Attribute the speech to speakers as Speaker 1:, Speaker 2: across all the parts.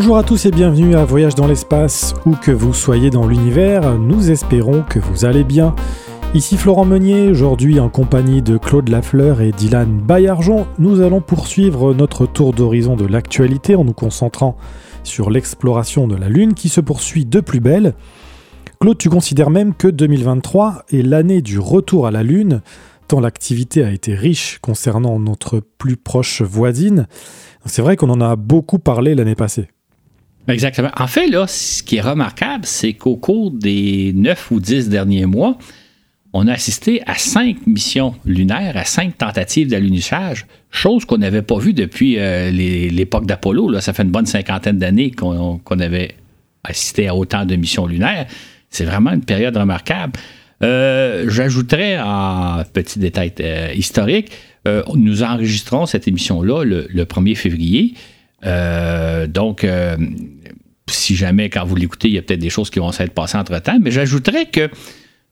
Speaker 1: Bonjour à tous et bienvenue à Voyage dans l'espace, où que vous soyez dans l'univers, nous espérons que vous allez bien. Ici Florent Meunier, aujourd'hui en compagnie de Claude Lafleur et Dylan Bayarjon, nous allons poursuivre notre tour d'horizon de l'actualité en nous concentrant sur l'exploration de la Lune qui se poursuit de plus belle. Claude, tu considères même que 2023 est l'année du retour à la Lune, tant l'activité a été riche concernant notre plus proche voisine. C'est vrai qu'on en a beaucoup parlé l'année passée.
Speaker 2: Exactement. En fait, là, ce qui est remarquable, c'est qu'au cours des 9 ou 10 derniers mois, on a assisté à cinq missions lunaires, à cinq tentatives d'alunissage, chose qu'on n'avait pas vue depuis euh, l'époque d'Apollo. Ça fait une bonne cinquantaine d'années qu'on avait assisté à autant de missions lunaires. C'est vraiment une période remarquable. Euh, j'ajouterais en petit détail euh, historique, nous enregistrons cette émission-là le, 1er février. donc, si jamais, quand vous l'écoutez, il y a peut-être des choses qui vont s'être passées entre-temps, mais j'ajouterais que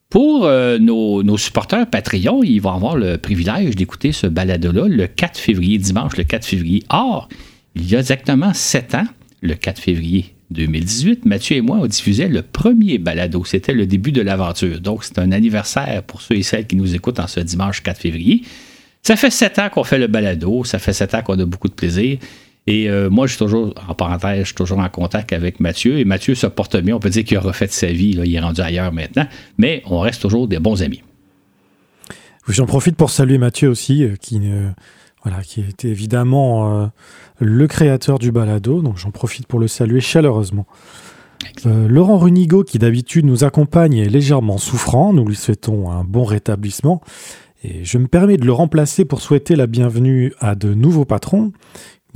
Speaker 2: pour euh, nos, supporters Patreon, ils vont avoir le privilège d'écouter ce balado-là le 4 février, dimanche le 4 février. Or, il y a exactement sept ans, le 4 février 2018, Mathieu et moi, on diffusait le premier balado. C'était le début de l'aventure. Donc, c'est un anniversaire pour ceux et celles qui nous écoutent en ce dimanche 4 février. Ça fait sept ans qu'on fait le balado. Ça fait sept ans qu'on a beaucoup de plaisir. Et euh, moi, je suis toujours, en parenthèse, je suis toujours en contact avec Mathieu. Et Mathieu se porte bien. On peut dire qu'il a refait sa vie. il est rendu ailleurs maintenant. Mais on reste toujours des bons amis.
Speaker 1: J'en profite pour saluer Mathieu aussi, euh, qui, voilà, qui est évidemment euh, le créateur du balado. Donc j'en profite pour le saluer chaleureusement. Laurent Runigo, qui d'habitude nous accompagne, est légèrement souffrant. Nous lui souhaitons un bon rétablissement. Et je me permets de le remplacer pour souhaiter la bienvenue à de nouveaux patrons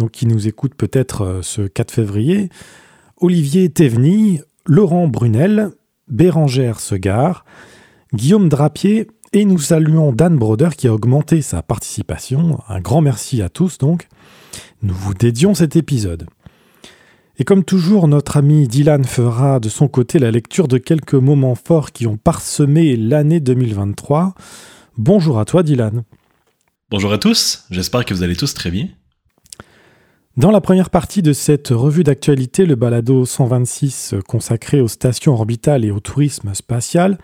Speaker 1: qui nous écoute peut-être euh, ce 4 février, Olivier Théveny, Laurent Brunel, Bérangère Segar, Guillaume Drapier, et nous saluons Dan Broder qui a augmenté sa participation. Un grand merci à tous donc. Nous vous dédions cet épisode. Et comme toujours, notre ami Dylan fera de son côté la lecture de quelques moments forts qui ont parsemé l'année 2023. Bonjour à toi Dylan.
Speaker 3: Bonjour à tous, j'espère que vous allez tous très bien.
Speaker 1: Dans la première partie de cette revue d'actualité, le balado 126 consacré aux stations orbitales et au tourisme spatial,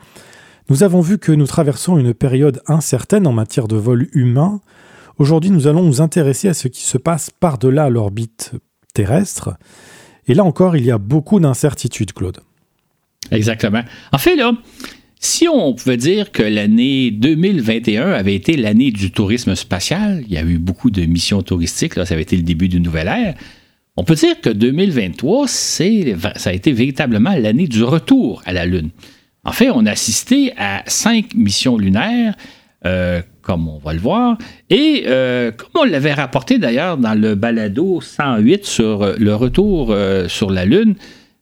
Speaker 1: nous avons vu que nous traversons une période incertaine en matière de vol humain. Aujourd'hui, nous allons nous intéresser à ce qui se passe par-delà l'orbite terrestre. Et là encore, il y a beaucoup d'incertitudes, Claude.
Speaker 2: Exactement. En fait, là, si on pouvait dire que l'année 2021 avait été l'année du tourisme spatial, il y a eu beaucoup de missions touristiques, ça avait été le début d'une nouvelle ère, on peut dire que 2023, ça a été véritablement l'année du retour à la Lune. En fait, on a assisté à cinq missions lunaires, euh, comme on va le voir, et euh, comme on l'avait rapporté d'ailleurs dans le balado 108 sur le retour euh, sur la Lune,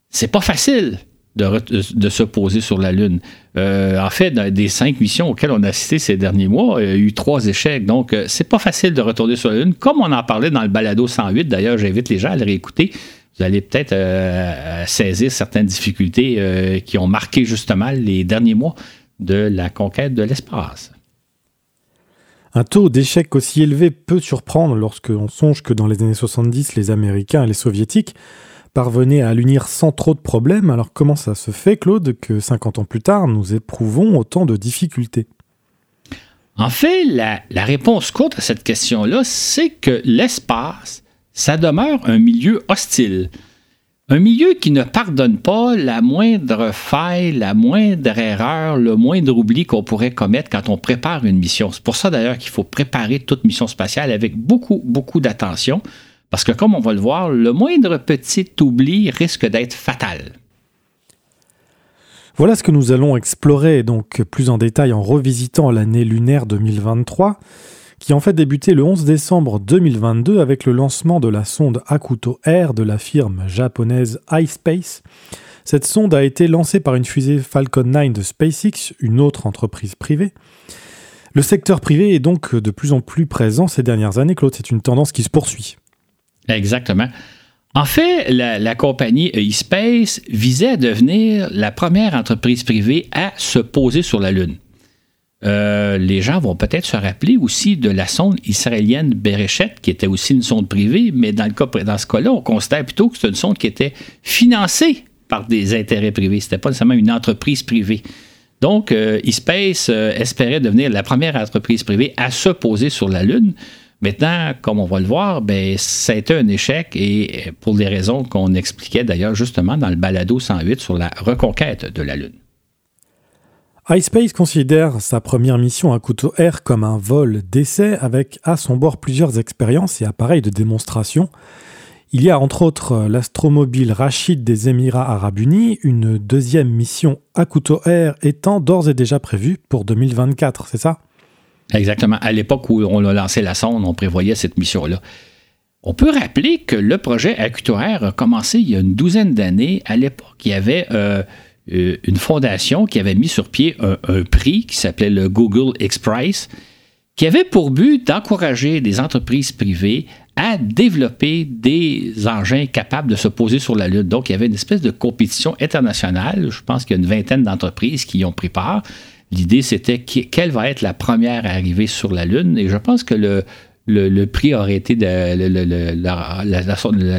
Speaker 2: c'est pas facile de, se poser sur la Lune. Euh, en fait, des cinq missions auxquelles on a assisté ces derniers mois, il y a eu trois échecs. Donc, euh, c'est pas facile de retourner sur la Lune. Comme on en parlait dans le balado 108, d'ailleurs, j'invite les gens à le réécouter. Vous allez peut-être euh, saisir certaines difficultés qui ont marqué justement les derniers mois de la conquête de l'espace.
Speaker 1: Un taux d'échec aussi élevé peut surprendre lorsqu'on songe que dans les années 70, les Américains et les Soviétiques parvenait à l'unir sans trop de problèmes, alors comment ça se fait, Claude, que 50 ans plus tard, nous éprouvons autant de difficultés?
Speaker 2: En fait, la, réponse courte à cette question-là, c'est que l'espace, ça demeure un milieu hostile. Un milieu qui ne pardonne pas la moindre faille, la moindre erreur, le moindre oubli qu'on pourrait commettre quand on prépare une mission. C'est pour ça d'ailleurs qu'il faut préparer toute mission spatiale avec beaucoup, beaucoup d'attention. Parce que comme on va le voir, le moindre petit oubli risque d'être fatal.
Speaker 1: Voilà ce que nous allons explorer donc plus en détail en revisitant l'année lunaire 2023, qui en fait débuté le 11 décembre 2022 avec le lancement de la sonde Akuto Air de la firme japonaise iSpace. Cette sonde a été lancée par une fusée Falcon 9 de SpaceX, une autre entreprise privée. Le secteur privé est donc de plus en plus présent ces dernières années, Claude, c'est une tendance qui se poursuit.
Speaker 2: Exactement. En fait, la, compagnie eSpace visait à devenir la première entreprise privée à se poser sur la Lune. euh, les gens vont peut-être se rappeler aussi de la sonde israélienne Bereshet, qui était aussi une sonde privée, mais dans, le cas, dans ce cas-là, on considère plutôt que c'est une sonde qui était financée par des intérêts privés. Ce n'était pas nécessairement une entreprise privée. Donc, euh, eSpace euh, espérait devenir la première entreprise privée à se poser sur la Lune. Maintenant, comme on va le voir, ben, un échec et pour des raisons qu'on expliquait d'ailleurs justement dans le balado 108 sur la reconquête de la Lune
Speaker 1: iSpace considère sa première mission à couteau R comme un vol d'essai avec à son bord plusieurs expériences et appareils de démonstration. Il y a entre autres l'astromobile Rachid des Émirats arabes unis, une deuxième mission à couteau R étant d'ores et déjà prévue pour 2024, c'est ça?
Speaker 2: Exactement. À l'époque où on a lancé la sonde, on prévoyait cette mission-là. On peut rappeler que le projet R a commencé il y a une douzaine d'années. À l'époque, il y avait euh, euh, une fondation qui avait mis sur pied un, prix qui s'appelait le Google X qui avait pour but d'encourager des entreprises privées à développer des engins capables de se poser sur la Lune. Donc, il y avait une espèce de compétition internationale. Je pense qu'il y a une vingtaine d'entreprises qui y ont pris part. L'idée, c'était quelle va être la première à arriver sur la Lune. Et je pense que le, le, prix aurait été de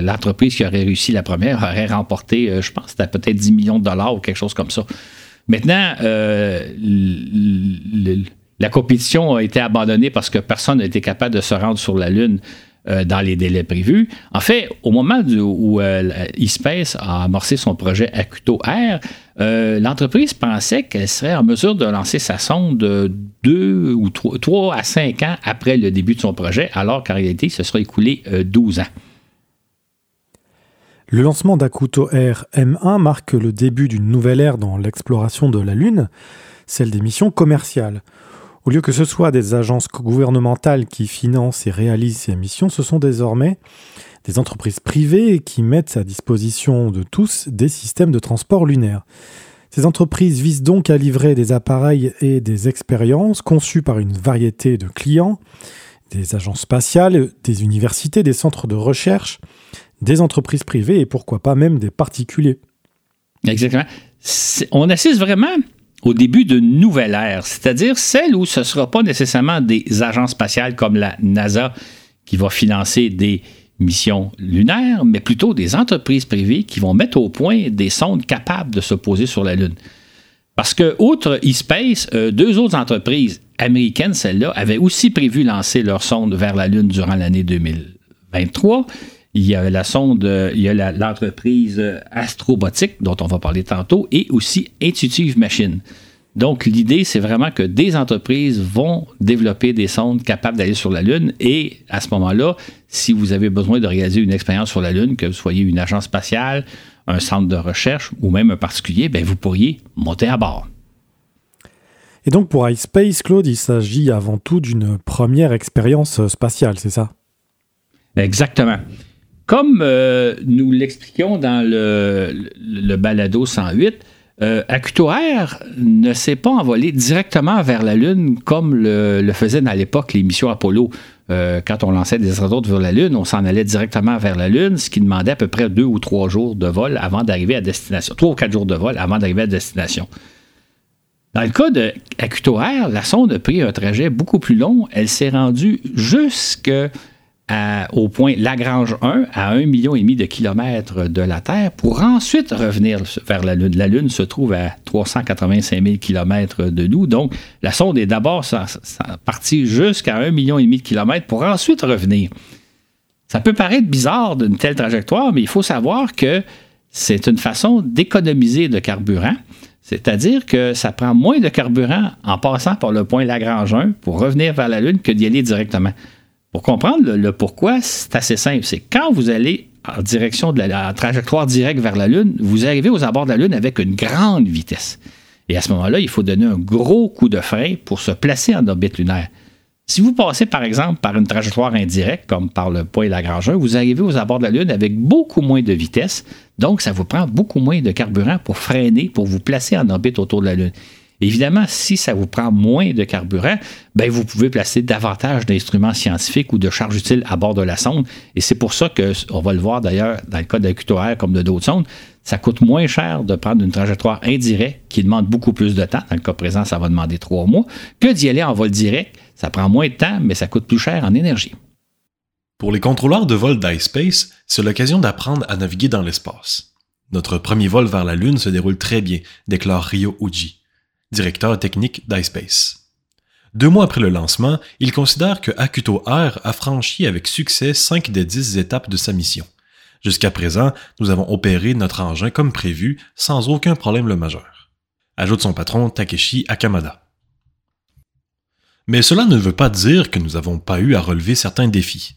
Speaker 2: l'entreprise qui aurait réussi la première aurait remporté, euh, je pense, c'était peut-être 10 millions de dollars ou quelque chose comme ça. Maintenant, euh, la compétition a été abandonnée parce que personne n'a été capable de se rendre sur la Lune euh, dans les délais prévus. En fait, au moment où euh, eSpace a amorcé son projet Acuto euh, l'entreprise pensait qu'elle serait en mesure de lancer sa sonde deux ou trois, à cinq ans après le début de son projet, alors qu'en réalité, ce sera écoulé 12 ans.
Speaker 1: Le lancement d'Akuto Air M1 marque le début d'une nouvelle ère dans l'exploration de la Lune, celle des missions commerciales. Au lieu que ce soit des agences gouvernementales qui financent et réalisent ces missions, ce sont désormais des entreprises privées qui mettent à disposition de tous des systèmes de transport lunaire. Ces entreprises visent donc à livrer des appareils et des expériences conçues par une variété de clients, des agences spatiales, des universités, des centres de recherche, des entreprises privées et pourquoi pas même des particuliers.
Speaker 2: Exactement. On assiste vraiment au début d'une nouvelle ère, c'est-à-dire celle où ce ne sera pas nécessairement des agences spatiales comme la NASA qui va financer des missions lunaires, mais plutôt des entreprises privées qui vont mettre au point des sondes capables de se poser sur la Lune. Parce que, outre eSpace, euh, deux autres entreprises américaines, celles-là, avaient aussi prévu lancer leur sonde vers la Lune durant l'année 2023 il y a la sonde, il y a l'entreprise Astrobotique, dont on va parler tantôt, et aussi Intuitive Machine. Donc, l'idée, c'est vraiment que des entreprises vont développer des sondes capables d'aller sur la Lune et à ce moment-là, si vous avez besoin de réaliser une expérience sur la Lune, que vous soyez une agence spatiale, un centre de recherche ou même un particulier, ben, vous pourriez monter à bord.
Speaker 1: Et donc, pour iSpace, Claude, il s'agit avant tout d'une première expérience spatiale, c'est ça?
Speaker 2: Exactement. Comme euh, nous l'expliquions dans le, balado 108, euh, ne s'est pas envolé directement vers la Lune comme le, faisaient à l'époque les missions Apollo. Euh, quand on lançait des astronautes vers la Lune, on s'en allait directement vers la Lune, ce qui demandait à peu près deux ou trois jours de vol avant d'arriver à destination. Trois ou quatre jours de vol avant d'arriver à destination. Dans le cas de la sonde a pris un trajet beaucoup plus long. Elle s'est rendue jusque au point Lagrange 1 à 1,5 million de kilomètres de la Terre pour ensuite revenir vers la Lune. La Lune se trouve à 385 000 kilomètres de nous. Donc, la sonde est d'abord partie jusqu'à 1,5 million de kilomètres pour ensuite revenir. Ça peut paraître bizarre d'une telle trajectoire, mais il faut savoir que c'est une façon d'économiser de carburant. C'est-à-dire que ça prend moins de carburant en passant par le point Lagrange 1 pour revenir vers la Lune que d'y aller directement. Pour comprendre le, pourquoi, c'est assez simple. C'est quand vous allez en direction de la, trajectoire directe vers la Lune, vous arrivez aux abords de la Lune avec une grande vitesse. Et à ce moment-là, il faut donner un gros coup de frein pour se placer en orbite lunaire. Si vous passez par exemple par une trajectoire indirecte, comme par le point Lagrange, vous arrivez aux abords de la Lune avec beaucoup moins de vitesse, donc ça vous prend beaucoup moins de carburant pour freiner, pour vous placer en orbite autour de la Lune. Évidemment, si ça vous prend moins de carburant, ben vous pouvez placer davantage d'instruments scientifiques ou de charges utiles à bord de la sonde. Et c'est pour ça que, on va le voir d'ailleurs dans le cas de la comme de d'autres sondes, ça coûte moins cher de prendre une trajectoire indirecte qui demande beaucoup plus de temps. Dans le cas présent, ça va demander trois mois, que d'y aller en vol direct. Ça prend moins de temps, mais ça coûte plus cher en énergie.
Speaker 3: Pour les contrôleurs de vol d'iSpace, c'est l'occasion d'apprendre à naviguer dans l'espace. Notre premier vol vers la Lune se déroule très bien, déclare Ryo Uji directeur technique d'iSpace. Deux mois après le lancement, il considère que Akuto Air a franchi avec succès cinq des dix étapes de sa mission. Jusqu'à présent, nous avons opéré notre engin comme prévu, sans aucun problème majeur. Ajoute son patron Takeshi Akamada. Mais cela ne veut pas dire que nous n'avons pas eu à relever certains défis.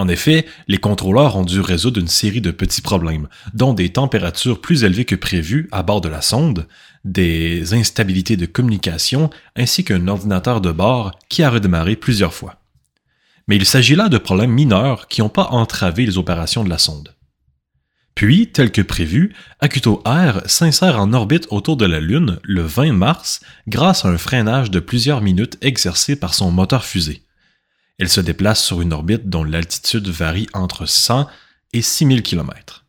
Speaker 3: En effet, les contrôleurs ont dû résoudre une série de petits problèmes, dont des températures plus élevées que prévues à bord de la sonde, des instabilités de communication ainsi qu'un ordinateur de bord qui a redémarré plusieurs fois. Mais il s'agit là de problèmes mineurs qui n'ont pas entravé les opérations de la sonde. Puis, tel que prévu, Akuto Air s'insère en orbite autour de la Lune le 20 mars grâce à un freinage de plusieurs minutes exercé par son moteur fusée. Elle se déplace sur une orbite dont l'altitude varie entre 100 et 6000 km.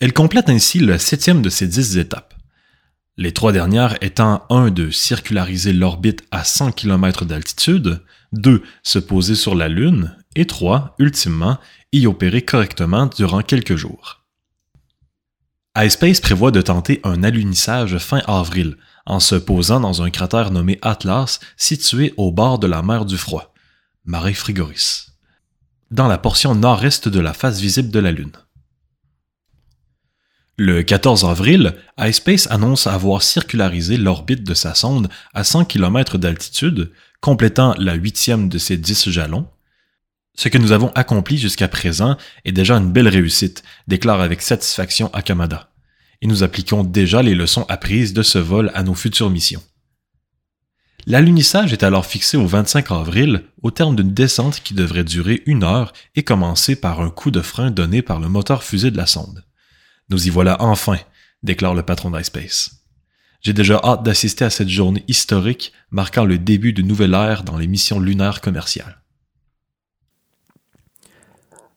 Speaker 3: Elle complète ainsi la septième de ses dix étapes. Les trois dernières étant 1 de circulariser l'orbite à 100 km d'altitude, 2 se poser sur la Lune et 3, ultimement, y opérer correctement durant quelques jours. iSpace prévoit de tenter un alunissage fin avril en se posant dans un cratère nommé Atlas situé au bord de la mer du Froid. Marais Frigoris, dans la portion nord-est de la face visible de la Lune. Le 14 avril, iSpace annonce avoir circularisé l'orbite de sa sonde à 100 km d'altitude, complétant la huitième de ses 10 jalons. Ce que nous avons accompli jusqu'à présent est déjà une belle réussite, déclare avec satisfaction Akamada. Et nous appliquons déjà les leçons apprises de ce vol à nos futures missions. L'alunissage est alors fixé au 25 avril, au terme d'une descente qui devrait durer une heure et commencer par un coup de frein donné par le moteur fusée de la sonde. Nous y voilà enfin, déclare le patron d'iSpace. J'ai déjà hâte d'assister à cette journée historique marquant le début d'une nouvelle ère dans les missions lunaires commerciales.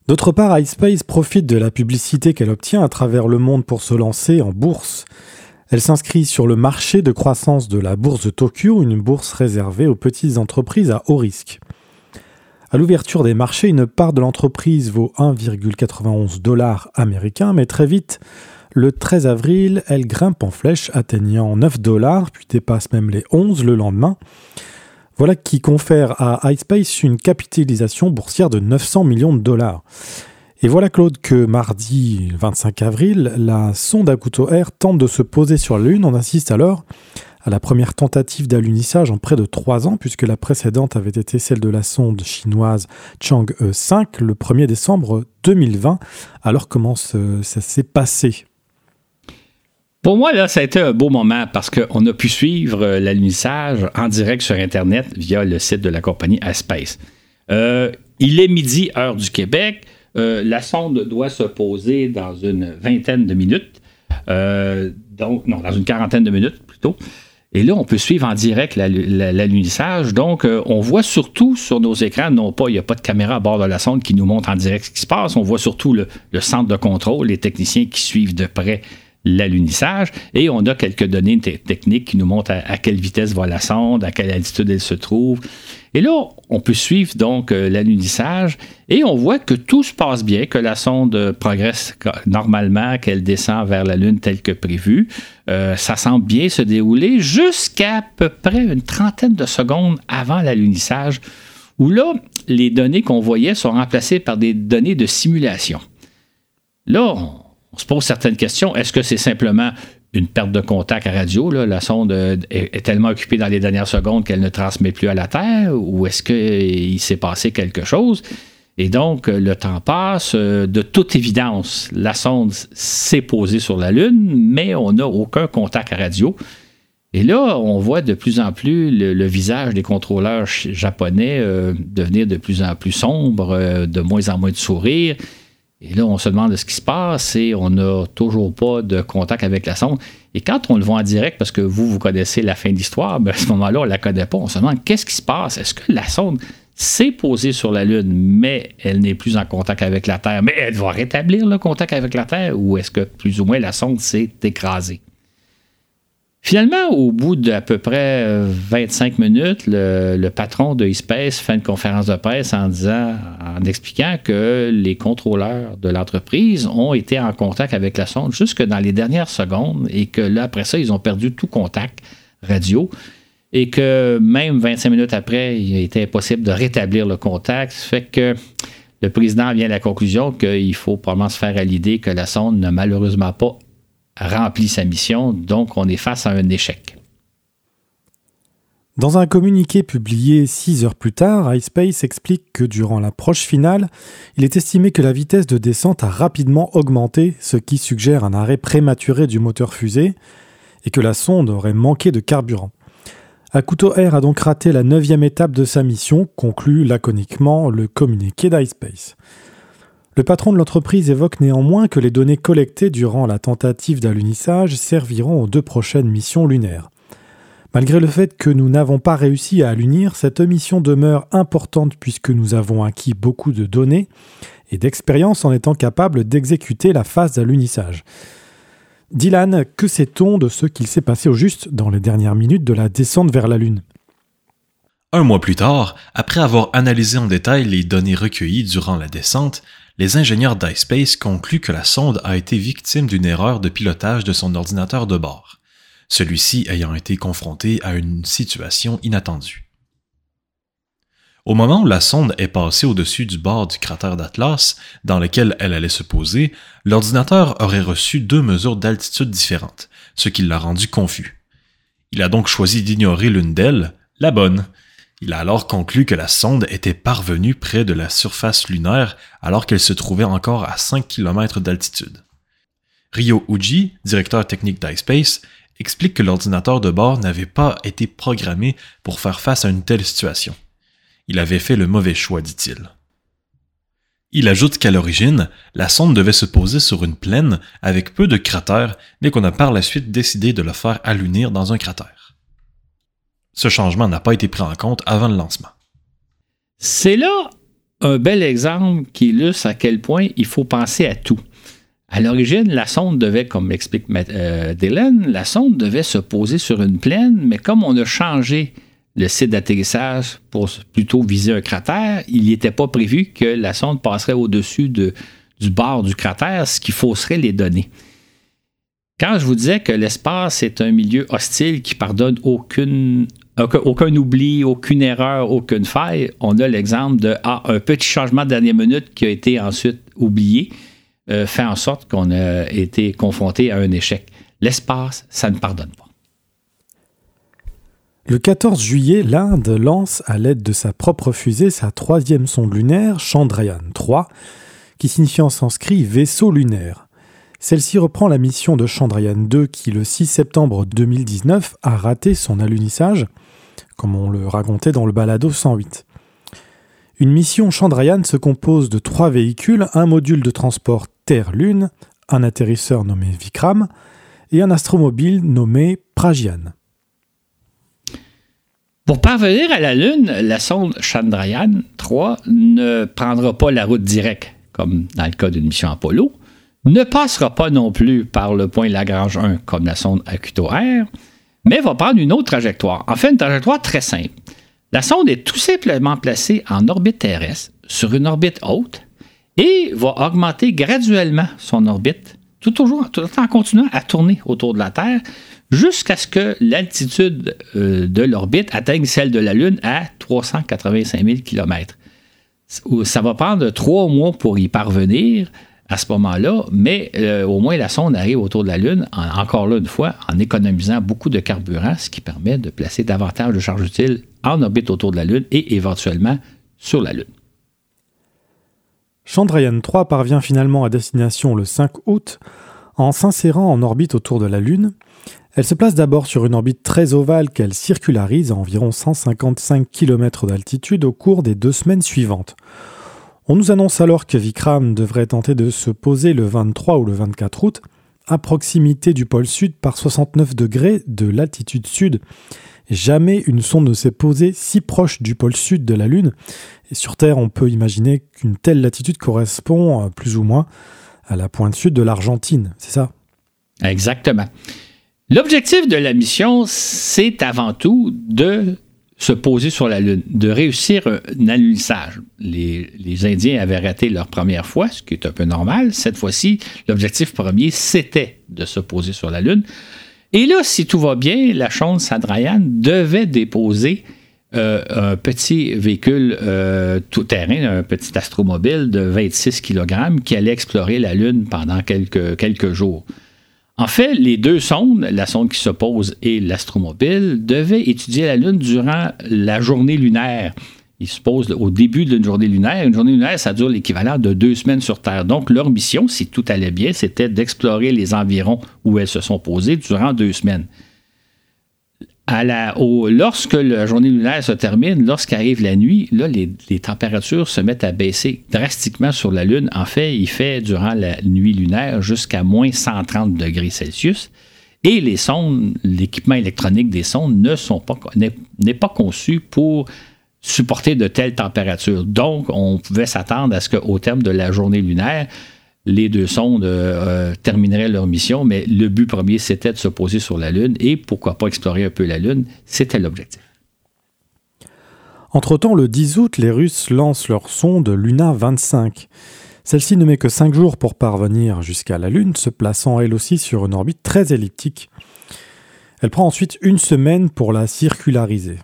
Speaker 1: D'autre part, iSpace profite de la publicité qu'elle obtient à travers le monde pour se lancer en bourse elle s'inscrit sur le marché de croissance de la bourse de Tokyo, une bourse réservée aux petites entreprises à haut risque. À l'ouverture des marchés, une part de l'entreprise vaut 1,91 dollars américains, mais très vite, le 13 avril, elle grimpe en flèche, atteignant 9 dollars, puis dépasse même les 11 le lendemain. Voilà qui confère à iSpace une capitalisation boursière de 900 millions de dollars. Et voilà Claude que mardi 25 avril, la sonde Air tente de se poser sur la Lune. On assiste alors à la première tentative d'alunissage en près de trois ans, puisque la précédente avait été celle de la sonde chinoise Chang'e 5 le 1er décembre 2020. Alors comment ça s'est passé?
Speaker 2: Pour moi, là, ça a été un beau moment parce qu'on a pu suivre l'alunissage en direct sur Internet via le site de la compagnie Aspace. Euh, il est midi, heure du Québec. Euh, la sonde doit se poser dans une vingtaine de minutes. Euh, donc, non, dans une quarantaine de minutes plutôt. Et là, on peut suivre en direct l'alunissage. Donc, euh, on voit surtout sur nos écrans, non pas, il n'y a pas de caméra à bord de la sonde qui nous montre en direct ce qui se passe. On voit surtout le, centre de contrôle, les techniciens qui suivent de près l'alunissage. Et on a quelques données techniques qui nous montrent à, quelle vitesse va la sonde, à quelle altitude elle se trouve. Et là, on peut suivre donc euh, l'alunissage et on voit que tout se passe bien, que la sonde progresse normalement, qu'elle descend vers la Lune tel que prévu. Euh, ça semble bien se dérouler jusqu'à peu près une trentaine de secondes avant l'alunissage, où là, les données qu'on voyait sont remplacées par des données de simulation. Là, se pose certaines questions. Est-ce que c'est simplement une perte de contact à radio. La sonde euh, est, tellement occupée dans les dernières secondes qu'elle ne transmet plus à la Terre ou est-ce qu'il s'est passé quelque chose? Et donc, euh, le temps passe. Euh, de toute évidence, la sonde s'est posée sur la Lune, mais on n'a aucun contact à radio. Et là, on voit de plus en plus le, visage des contrôleurs japonais devenir de plus en plus sombre, de moins en moins de sourire. Et là, on se demande ce qui se passe et on n'a toujours pas de contact avec la sonde. Et quand on le voit en direct, parce que vous, vous connaissez la fin de l'histoire, ben, à ce moment-là, on ne la connaît pas. On se demande qu'est-ce qui se passe? Est-ce que la sonde s'est posée sur la Lune, mais elle n'est plus en contact avec la Terre, mais elle va rétablir le contact avec la Terre, ou est-ce que plus ou moins la sonde s'est écrasée? Finalement, au bout d'à peu près 25 euh, minutes, le, patron de eSpace fait une conférence de presse en disant, en expliquant que les contrôleurs de l'entreprise ont été en contact avec la sonde jusque dans les dernières secondes et que là, après ça, ils ont perdu tout contact radio et que même 25 minutes après, il était impossible de rétablir le contact. Ça fait que le président vient à la conclusion qu'il faut probablement se faire à l'idée que la sonde n'a malheureusement pas rempli sa mission, donc on est face à un échec.
Speaker 1: Dans un communiqué publié six heures plus tard, iSpace explique que durant l'approche finale, il est estimé que la vitesse de descente a rapidement augmenté, ce qui suggère un arrêt prématuré du moteur fusée, et que la sonde aurait manqué de carburant. Akuto Air a donc raté la neuvième étape de sa mission, conclut laconiquement le communiqué d'iSpace. Le patron de l'entreprise évoque néanmoins que les données collectées durant la tentative d'alunissage serviront aux deux prochaines missions lunaires. Malgré le fait que nous n'avons pas réussi à alunir, cette mission demeure importante puisque nous avons acquis beaucoup de données et d'expérience en étant capables d'exécuter la phase d'alunissage. Dylan, que sait-on de ce qu'il s'est passé au juste dans les dernières minutes de la descente vers la Lune?
Speaker 3: Un mois plus tard, après avoir analysé en détail les données recueillies durant la descente, les ingénieurs d'iSpace concluent que la sonde a été victime d'une erreur de pilotage de son ordinateur de bord, celui-ci ayant été confronté à une situation inattendue. Au moment où la sonde est passée au-dessus du bord du cratère d'Atlas, dans lequel elle allait se poser, l'ordinateur aurait reçu deux mesures d'altitude différentes, ce qui l'a rendu confus. Il a donc choisi d'ignorer l'une d'elles, la bonne, il a alors conclu que la sonde était parvenue près de la surface lunaire alors qu'elle se trouvait encore à 5 km d'altitude. Ryo Uji, directeur technique d'iSpace, explique que l'ordinateur de bord n'avait pas été programmé pour faire face à une telle situation. Il avait fait le mauvais choix, dit-il. Il ajoute qu'à l'origine, la sonde devait se poser sur une plaine avec peu de cratères, mais qu'on a par la suite décidé de la faire allunir dans un cratère. Ce changement n'a pas été pris en compte avant le lancement.
Speaker 2: C'est là un bel exemple qui illustre à quel point il faut penser à tout. À l'origine, la sonde devait, comme explique euh, Dylan, la sonde devait se poser sur une plaine, mais comme on a changé le site d'atterrissage pour plutôt viser un cratère, il n'était pas prévu que la sonde passerait au-dessus de, du bord du cratère, ce qui fausserait les données. Quand je vous disais que l'espace est un milieu hostile qui pardonne aucune aucun, oubli, aucune erreur, aucune faille. On a l'exemple de ah, un petit changement de dernière minute qui a été ensuite oublié, euh, fait en sorte qu'on a été confronté à un échec. L'espace, ça ne pardonne pas.
Speaker 1: Le 14 juillet, l'Inde lance à l'aide de sa propre fusée sa troisième sonde lunaire, Chandrayaan 3, qui signifie en sanskrit vaisseau lunaire. Celle-ci reprend la mission de Chandrayaan 2 qui, le 6 septembre 2019, a raté son alunissage comme on le racontait dans le balado 108. Une mission Chandrayaan se compose de trois véhicules, un module de transport Terre-Lune, un atterrisseur nommé Vikram et un astromobile nommé Pragyan.
Speaker 2: Pour parvenir à la Lune, la sonde Chandrayaan 3 ne prendra pas la route directe, comme dans le cas d'une mission Apollo, ne passera pas non plus par le point Lagrange 1, comme la sonde Akuto R, mais va prendre une autre trajectoire. En fait, une trajectoire très simple. La sonde est tout simplement placée en orbite terrestre, sur une orbite haute, et va augmenter graduellement son orbite, tout, en continuant à tourner autour de la Terre, jusqu'à ce que l'altitude euh, de l'orbite atteigne celle de la Lune à 385 000 km. Ça va prendre trois mois pour y parvenir, à ce moment-là, mais euh, au moins la sonde arrive autour de la Lune, encore là une fois, en économisant beaucoup de carburant, ce qui permet de placer davantage de charges utiles en orbite autour de la Lune et éventuellement sur la Lune.
Speaker 1: Chandrayaan 3 parvient finalement à destination le 5 août en s'insérant en orbite autour de la Lune. Elle se place d'abord sur une orbite très ovale qu'elle circularise à environ 155 km d'altitude au cours des deux semaines suivantes. On nous annonce alors que Vikram devrait tenter de se poser le 23 ou le 24 août à proximité du pôle sud par 69 degrés de latitude sud. Jamais une sonde ne s'est posée si proche du pôle sud de la Lune. Et sur Terre, on peut imaginer qu'une telle latitude correspond plus ou moins à la pointe sud de l'Argentine, c'est ça?
Speaker 2: Exactement. L'objectif de la mission, c'est avant tout de se poser sur la Lune, de réussir un alunissage. Les, les, Indiens avaient raté leur première fois, ce qui est un peu normal. Cette fois-ci, l'objectif premier, c'était de se poser sur la Lune. Et là, si tout va bien, la sonde Sadrayan devait déposer euh, un petit véhicule euh, tout-terrain, un petit astromobile de 26 kg qui allait explorer la Lune pendant quelques jours. En fait, les deux sondes, la sonde qui se pose et l'astromobile, devaient étudier la Lune durant la journée lunaire. Ils se posent au début d'une journée lunaire. Une journée lunaire, ça dure l'équivalent de deux semaines sur Terre. Donc, leur mission, si tout allait bien, c'était d'explorer les environs où elles se sont posées durant deux semaines lorsque la journée lunaire se termine, lorsqu'arrive la nuit, les, températures se mettent à baisser drastiquement sur la Lune. En fait, il fait durant la nuit lunaire jusqu'à moins 130 degrés Celsius. Et les sondes, l'équipement électronique des sondes n'est pas conçu pour supporter de telles températures. Donc, on pouvait s'attendre à ce qu'au terme de la journée lunaire, les deux sondes euh, euh, termineraient leur mission, mais le but premier, c'était de se poser sur la Lune et pourquoi pas explorer un peu la Lune. C'était l'objectif.
Speaker 1: Entre-temps, le 10 août, les Russes lancent leur sonde Luna 25. Celle-ci ne met que 5 jours pour parvenir jusqu'à la Lune, se plaçant elle aussi sur une orbite très elliptique. Elle prend ensuite une semaine pour la circulariser.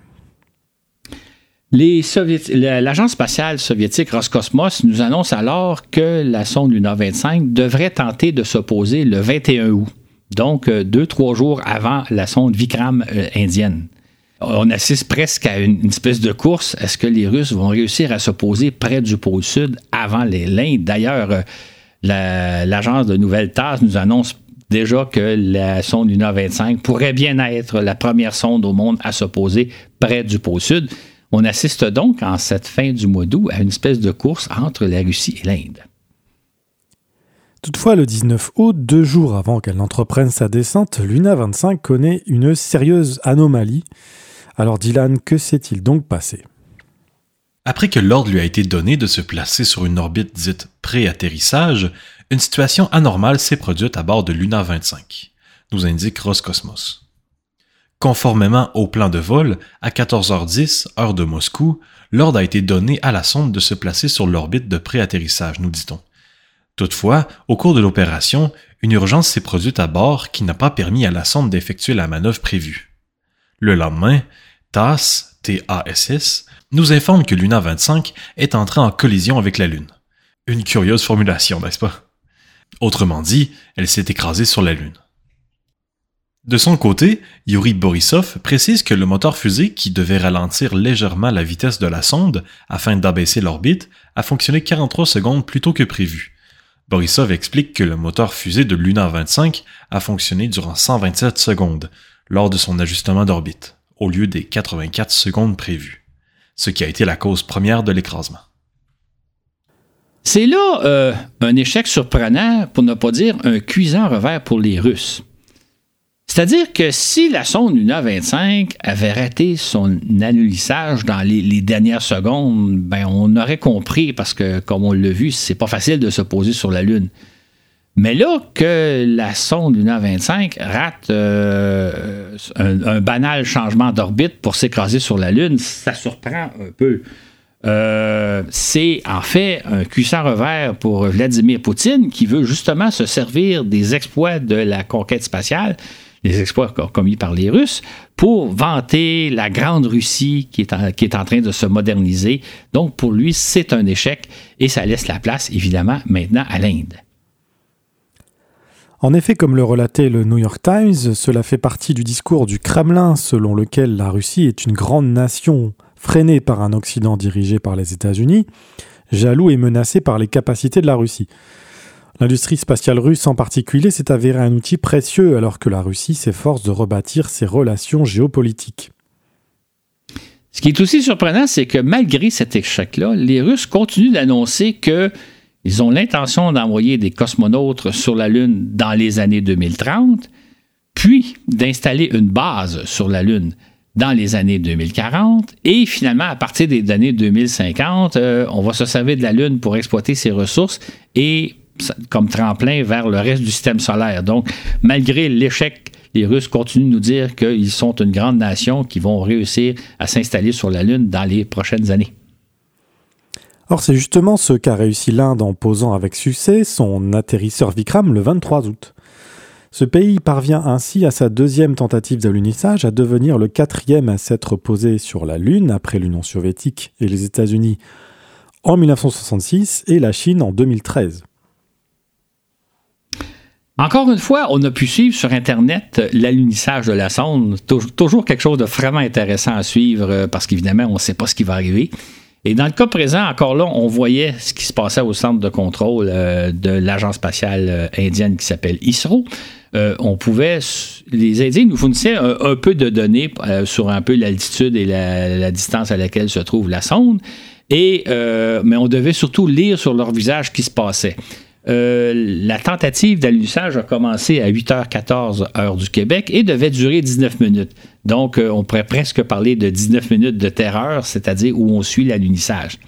Speaker 2: L'agence spatiale soviétique Roscosmos nous annonce alors que la sonde Luna 25 devrait tenter de s'opposer le 21 août, donc euh, deux, trois jours avant la sonde Vikram euh, indienne. On assiste presque à une, espèce de course. Est-ce que les Russes vont réussir à s'opposer près du pôle sud avant l'Inde? D'ailleurs, euh, l'agence de nouvelles TASS nous annonce déjà que la sonde Luna 25 pourrait bien être la première sonde au monde à s'opposer près du pôle sud. On assiste donc en cette fin du mois d'août à une espèce de course entre la Russie et l'Inde.
Speaker 1: Toutefois, le 19 août, deux jours avant qu'elle n'entreprenne sa descente, Luna 25 connaît une sérieuse anomalie. Alors Dylan, que s'est-il donc passé?
Speaker 3: Après que l'ordre lui a été donné de se placer sur une orbite dite pré-atterrissage, une situation anormale s'est produite à bord de Luna 25, nous indique Roscosmos. Conformément au plan de vol, à 14h10, heure de Moscou, l'ordre a été donné à la sonde de se placer sur l'orbite de préatterrissage, nous dit-on. Toutefois, au cours de l'opération, une urgence s'est produite à bord qui n'a pas permis à la sonde d'effectuer la manœuvre prévue. Le lendemain, TASS, TASS, nous informe que Luna 25 est entrée en collision avec la Lune. Une curieuse formulation, n'est-ce pas? Autrement dit, elle s'est écrasée sur la Lune. De son côté, Yuri Borisov précise que le moteur fusée, qui devait ralentir légèrement la vitesse de la sonde afin d'abaisser l'orbite, a fonctionné 43 secondes plus tôt que prévu. Borisov explique que le moteur fusée de Luna 25 a fonctionné durant 127 secondes lors de son ajustement d'orbite, au lieu des 84 secondes prévues, ce qui a été la cause première de l'écrasement.
Speaker 2: C'est là euh, un échec surprenant, pour ne pas dire un cuisant revers pour les Russes. C'est-à-dire que si la sonde Luna 25 avait raté son annulissage dans les, dernières secondes, ben on aurait compris parce que, comme on l'a vu, c'est pas facile de se poser sur la Lune. Mais là que la sonde Luna 25 rate euh, un, banal changement d'orbite pour s'écraser sur la Lune, ça surprend un peu. Euh, c'est en fait un cuissard revers pour Vladimir Poutine qui veut justement se servir des exploits de la conquête spatiale les exploits commis par les Russes, pour vanter la grande Russie qui est, en, qui est en train de se moderniser. Donc pour lui, c'est un échec et ça laisse la place, évidemment, maintenant à l'Inde.
Speaker 1: En effet, comme le relatait le New York Times, cela fait partie du discours du Kremlin selon lequel la Russie est une grande nation freinée par un Occident dirigé par les États-Unis, jaloux et menacé par les capacités de la Russie. L'industrie spatiale russe en particulier s'est avérée un outil précieux alors que la Russie s'efforce de rebâtir ses relations géopolitiques.
Speaker 2: Ce qui est aussi surprenant, c'est que malgré cet échec-là, les Russes continuent d'annoncer qu'ils ont l'intention d'envoyer des cosmonautes sur la Lune dans les années 2030, puis d'installer une base sur la Lune dans les années 2040 et finalement à partir des années 2050, euh, on va se servir de la Lune pour exploiter ses ressources et comme tremplin vers le reste du système solaire. Donc, malgré l'échec, les Russes continuent de nous dire qu'ils sont une grande nation qui vont réussir à s'installer sur la Lune dans les prochaines années.
Speaker 1: Or, c'est justement ce qu'a réussi l'Inde en posant avec succès son atterrisseur Vikram le 23 août. Ce pays parvient ainsi à sa deuxième tentative d'alunissage à devenir le quatrième à s'être posé sur la Lune après l'Union soviétique et les États-Unis en 1966 et la Chine en 2013.
Speaker 2: Encore une fois, on a pu suivre sur Internet l'alunissage de la sonde. Toujours quelque chose de vraiment intéressant à suivre euh, parce qu'évidemment, on ne sait pas ce qui va arriver. Et dans le cas présent, encore là, on voyait ce qui se passait au centre de contrôle euh, de l'agence spatiale euh, indienne qui s'appelle ISRO. on pouvait, les Indiens nous fournissaient un, peu de données sur un peu l'altitude et la, distance à laquelle se trouve la sonde. Mais on devait surtout lire sur leur visage ce qui se passait. Euh, la tentative d'alunissage a commencé à 8h14 heure du Québec et devait durer 19 minutes. Donc, euh, on pourrait presque parler de 19 minutes de terreur, c'est-à-dire où on suit l'alunissage.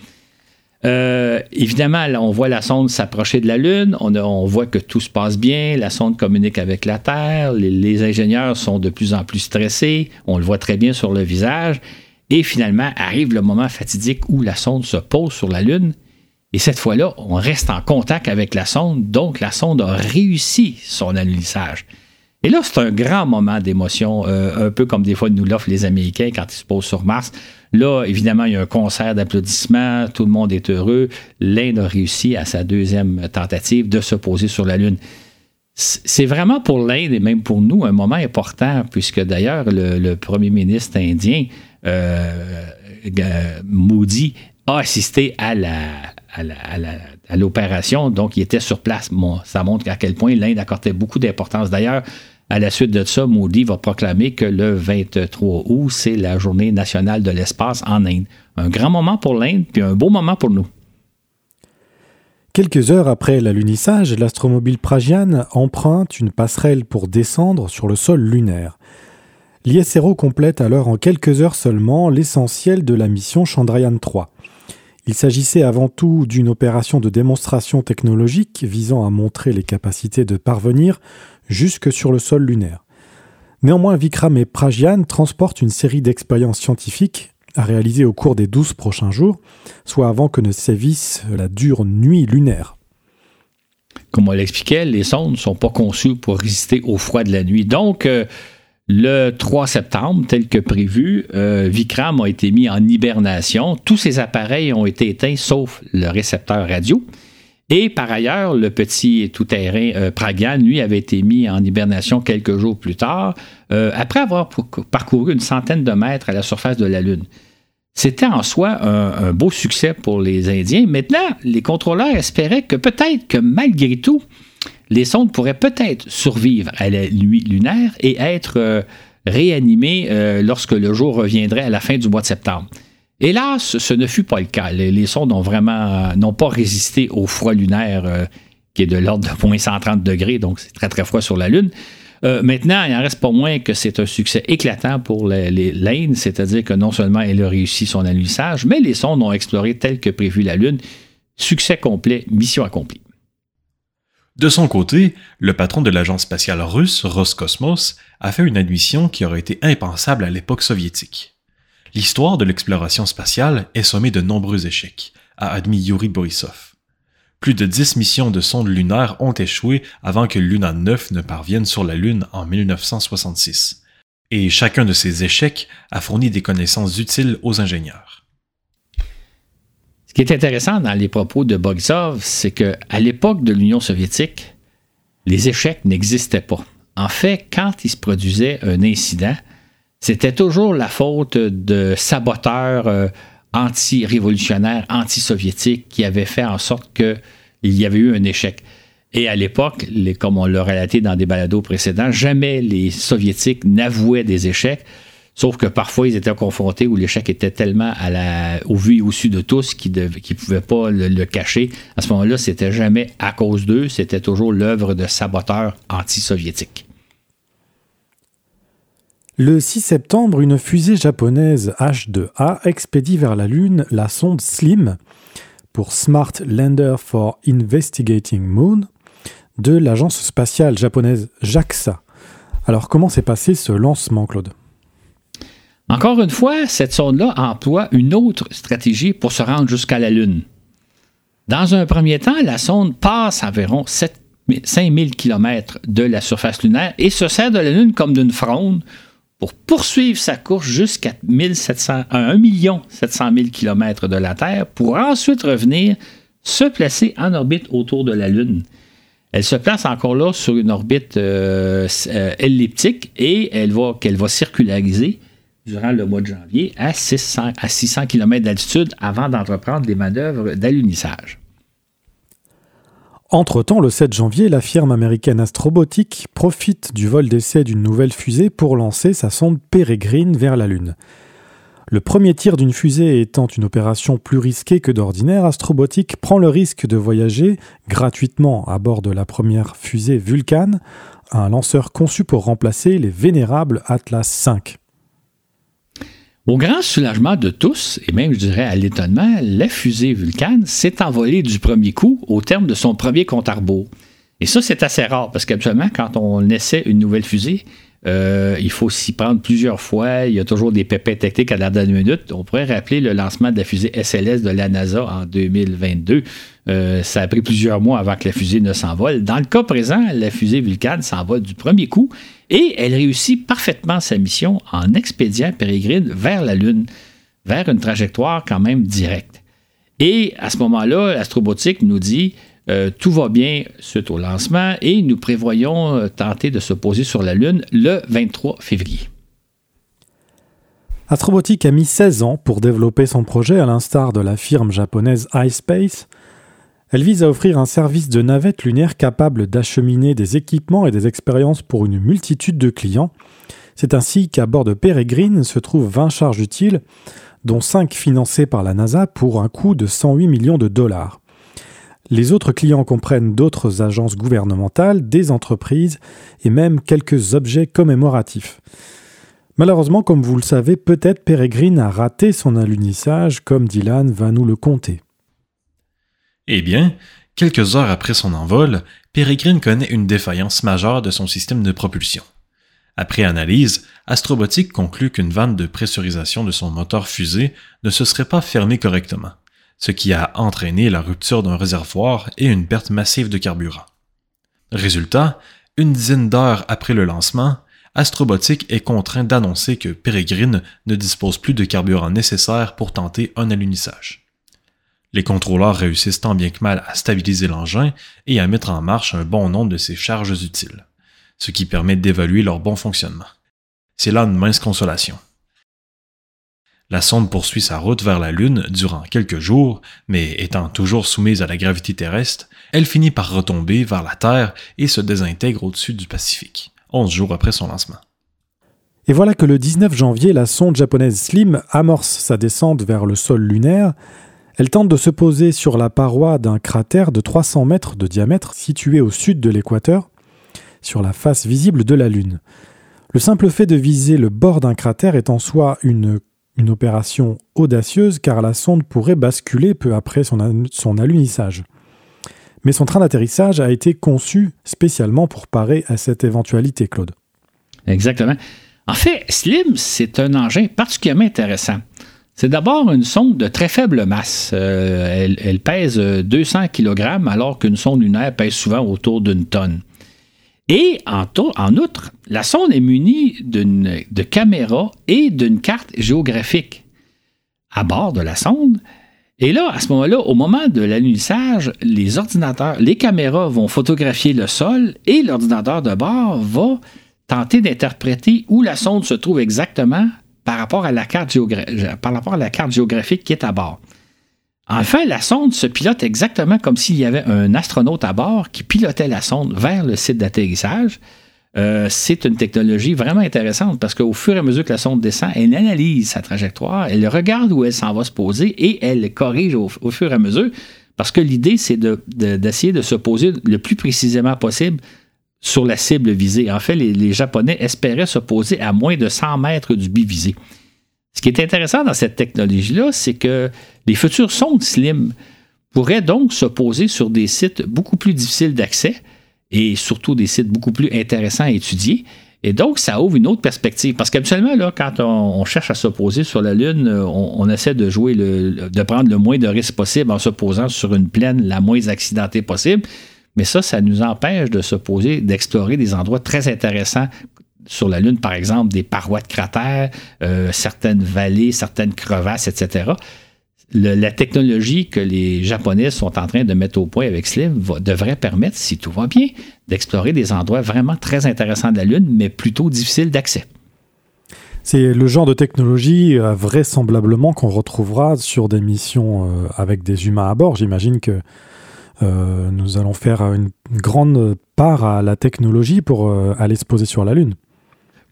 Speaker 2: Euh, évidemment, on voit la sonde s'approcher de la Lune, on, voit que tout se passe bien, la sonde communique avec la Terre, les, ingénieurs sont de plus en plus stressés, on le voit très bien sur le visage, et finalement arrive le moment fatidique où la sonde se pose sur la Lune et cette fois-là, on reste en contact avec la sonde, donc la sonde a réussi son alunissage. Et là, c'est un grand moment d'émotion, euh, un peu comme des fois nous l'offrent les Américains quand ils se posent sur Mars. Là, évidemment, il y a un concert d'applaudissements, tout le monde est heureux. L'Inde a réussi à sa deuxième tentative de se poser sur la Lune. C'est vraiment pour l'Inde et même pour nous un moment important, puisque d'ailleurs, le, premier ministre indien, euh, Modi, a assisté à la, à l'opération, donc il était sur place. ça montre à quel point l'Inde accordait beaucoup d'importance. D'ailleurs, à la suite de ça, Modi va proclamer que le 23 août, c'est la journée nationale de l'espace en Inde. Un grand moment pour l'Inde, puis un beau moment pour nous.
Speaker 1: Quelques heures après l'alunissage, l'astromobile Pragyan emprunte une passerelle pour descendre sur le sol lunaire. L'ISRO complète alors en quelques heures seulement l'essentiel de la mission Chandrayaan 3. Il s'agissait avant tout d'une opération de démonstration technologique visant à montrer les capacités de parvenir jusque sur le sol lunaire. Néanmoins, Vikram et Pragyan transportent une série d'expériences scientifiques à réaliser au cours des douze prochains jours, soit avant que ne sévisse la dure nuit lunaire.
Speaker 2: Comme on l'expliquait, les sondes ne sont pas conçues pour résister au froid de la nuit. Donc, euh, le 3 septembre, tel que prévu, euh, Vikram a été mis en hibernation. Tous ses appareils ont été éteints sauf le récepteur radio. Et par ailleurs, le petit tout-terrain euh, Pragan, lui, avait été mis en hibernation quelques jours plus tard, euh, après avoir parcouru une centaine de mètres à la surface de la Lune. C'était en soi un, beau succès pour les Indiens. Maintenant, les contrôleurs espéraient que peut-être que malgré tout, les sondes pourraient peut-être survivre à la nuit lunaire et être euh, réanimées euh, lorsque le jour reviendrait à la fin du mois de septembre. Hélas, ce ne fut pas le cas. Les, sondes n'ont vraiment n'ont pas résisté au froid lunaire euh, qui est de l'ordre de moins 130 degrés, donc c'est très très froid sur la Lune. maintenant, il en reste pas moins que c'est un succès éclatant pour l'Inde, c'est-à-dire que non seulement elle a réussi son alunissage, mais les sondes ont exploré tel que prévu la Lune. Succès complet, mission accomplie.
Speaker 3: De son côté, le patron de l'agence spatiale russe, Roscosmos, a fait une admission qui aurait été impensable à l'époque soviétique. L'histoire de l'exploration spatiale est sommée de nombreux échecs, a admis Yuri Borisov. Plus de dix missions de sondes lunaires ont échoué avant que Luna 9 ne parvienne sur la Lune en 1966. Et chacun de ces échecs a fourni des connaissances utiles aux ingénieurs.
Speaker 2: Ce qui est intéressant dans les propos de Bogsov, c'est qu'à l'époque de l'Union soviétique, les échecs n'existaient pas. En fait, quand il se produisait un incident, c'était toujours la faute de saboteurs euh, anti-révolutionnaires, anti-soviétiques qui avaient fait en sorte qu'il y avait eu un échec. Et à l'époque, comme on l'a relaté dans des balados précédents, jamais les soviétiques n'avouaient des échecs. Sauf que parfois, ils étaient confrontés où l'échec était tellement au vu et au su de tous qu'ils ne pouvaient pas le, cacher. À ce moment-là, c'était jamais à cause d'eux, c'était toujours l'œuvre de saboteurs anti-soviétiques.
Speaker 1: Le 6 septembre, une fusée japonaise H-2A expédie vers la Lune la sonde SLIM pour Smart Lander for Investigating Moon de l'agence spatiale japonaise JAXA. Alors comment s'est passé ce lancement, Claude?
Speaker 2: Encore une fois, cette sonde-là emploie une autre stratégie pour se rendre jusqu'à la Lune. Dans un premier temps, la sonde passe environ 5000 km de la surface lunaire et se sert de la Lune comme d'une fronde pour poursuivre sa course jusqu'à 1 700 000 km de la Terre pour ensuite revenir se placer en orbite autour de la Lune. Elle se place encore là sur une orbite euh, euh, elliptique et elle va, qu'elle va circulariser durant le mois de janvier à 600, à 600 km d'altitude avant d'entreprendre les manœuvres d'alunissage.
Speaker 1: Entre-temps, le 7 janvier, la firme américaine Astrobotic profite du vol d'essai d'une nouvelle fusée pour lancer sa sonde Peregrine vers la Lune. Le premier tir d'une fusée étant une opération plus risquée que d'ordinaire, Astrobotic prend le risque de voyager gratuitement à bord de la première fusée Vulcan, un lanceur conçu pour remplacer les vénérables Atlas V.
Speaker 2: Au grand soulagement de tous, et même je dirais à l'étonnement, la fusée Vulcan s'est envolée du premier coup au terme de son premier compte à rebours. Et ça, c'est assez rare parce qu'habituellement, quand on essaie une nouvelle fusée, euh, il faut s'y prendre plusieurs fois. Il y a toujours des pépins techniques à la dernière minute. On pourrait rappeler le lancement de la fusée SLS de la NASA en 2022. Euh, ça a pris plusieurs mois avant que la fusée ne s'envole. Dans le cas présent, la fusée Vulcan s'envole du premier coup et elle réussit parfaitement sa mission en expédiant Pérégrine vers la Lune, vers une trajectoire quand même directe. Et à ce moment-là, l'astrobotique nous dit euh, tout va bien suite au lancement et nous prévoyons euh, tenter de se poser sur la Lune le 23 février.
Speaker 1: Astrobotique a mis 16 ans pour développer son projet à l'instar de la firme japonaise iSpace, elle vise à offrir un service de navette lunaire capable d'acheminer des équipements et des expériences pour une multitude de clients. C'est ainsi qu'à bord de Peregrine se trouvent 20 charges utiles, dont 5 financées par la NASA pour un coût de 108 millions de dollars. Les autres clients comprennent d'autres agences gouvernementales, des entreprises et même quelques objets commémoratifs. Malheureusement, comme vous le savez, peut-être Peregrine a raté son alunissage, comme Dylan va nous le conter.
Speaker 3: Eh bien, quelques heures après son envol, Peregrine connaît une défaillance majeure de son système de propulsion. Après analyse, Astrobotic conclut qu'une vanne de pressurisation de son moteur fusée ne se serait pas fermée correctement, ce qui a entraîné la rupture d'un réservoir et une perte massive de carburant. Résultat, une dizaine d'heures après le lancement, Astrobotic est contraint d'annoncer que Peregrine ne dispose plus de carburant nécessaire pour tenter un alunissage. Les contrôleurs réussissent tant bien que mal à stabiliser l'engin et à mettre en marche un bon nombre de ses charges utiles, ce qui permet d'évaluer leur bon fonctionnement. C'est là une mince consolation. La sonde poursuit sa route vers la Lune durant quelques jours, mais étant toujours soumise à la gravité terrestre, elle finit par retomber vers la Terre et se désintègre au-dessus du Pacifique, 11 jours après son lancement.
Speaker 1: Et voilà que le 19 janvier, la sonde japonaise Slim amorce sa descente vers le sol lunaire, elle tente de se poser sur la paroi d'un cratère de 300 mètres de diamètre situé au sud de l'équateur, sur la face visible de la Lune. Le simple fait de viser le bord d'un cratère est en soi une, opération audacieuse car la sonde pourrait basculer peu après son, son alunissage. Mais son train d'atterrissage a été conçu spécialement pour parer à cette éventualité, Claude.
Speaker 2: Exactement. En fait, Slim, c'est un engin particulièrement intéressant. C'est d'abord une sonde de très faible masse. Euh, elle, pèse 200 kg alors qu'une sonde lunaire pèse souvent autour d'une tonne. Et en, en, outre, la sonde est munie de caméras et d'une carte géographique à bord de la sonde. Et là, à ce moment-là, au moment de l'alunissage, les ordinateurs, les caméras vont photographier le sol et l'ordinateur de bord va tenter d'interpréter où la sonde se trouve exactement par rapport à la carte, géographique qui est à bord. Enfin, la sonde se pilote exactement comme s'il y avait un astronaute à bord qui pilotait la sonde vers le site d'atterrissage. euh, c'est une technologie vraiment intéressante parce qu'au fur et à mesure que la sonde descend, elle analyse sa trajectoire, elle regarde où elle s'en va se poser et elle corrige au, fur et à mesure. Parce que l'idée, c'est d'essayer de, se poser le plus précisément possible sur la cible visée. En fait, les, Japonais espéraient se poser à moins de 100 mètres du but visé. Ce qui est intéressant dans cette technologie-là, c'est que les futures sondes Slim pourraient donc se poser sur des sites beaucoup plus difficiles d'accès et surtout des sites beaucoup plus intéressants à étudier. Et donc, ça ouvre une autre perspective. Parce qu'habituellement, quand on, cherche à s'opposer sur la Lune, euh, on, essaie de jouer, le, de prendre le moins de risques possible en se posant sur une plaine la moins accidentée possible. Mais ça, ça nous empêche de se poser, d'explorer des endroits très intéressants sur la Lune, par exemple, des parois de cratères, euh, certaines vallées, certaines crevasses, etc la technologie que les Japonais sont en train de mettre au point avec Slim devrait permettre, si tout va bien, d'explorer des endroits vraiment très intéressants de la Lune, mais plutôt difficiles d'accès.
Speaker 1: C'est le genre de technologie euh, vraisemblablement qu'on retrouvera sur des missions euh, avec des humains à bord. J'imagine que euh, nous allons faire une grande part à la technologie pour aller se poser sur la Lune.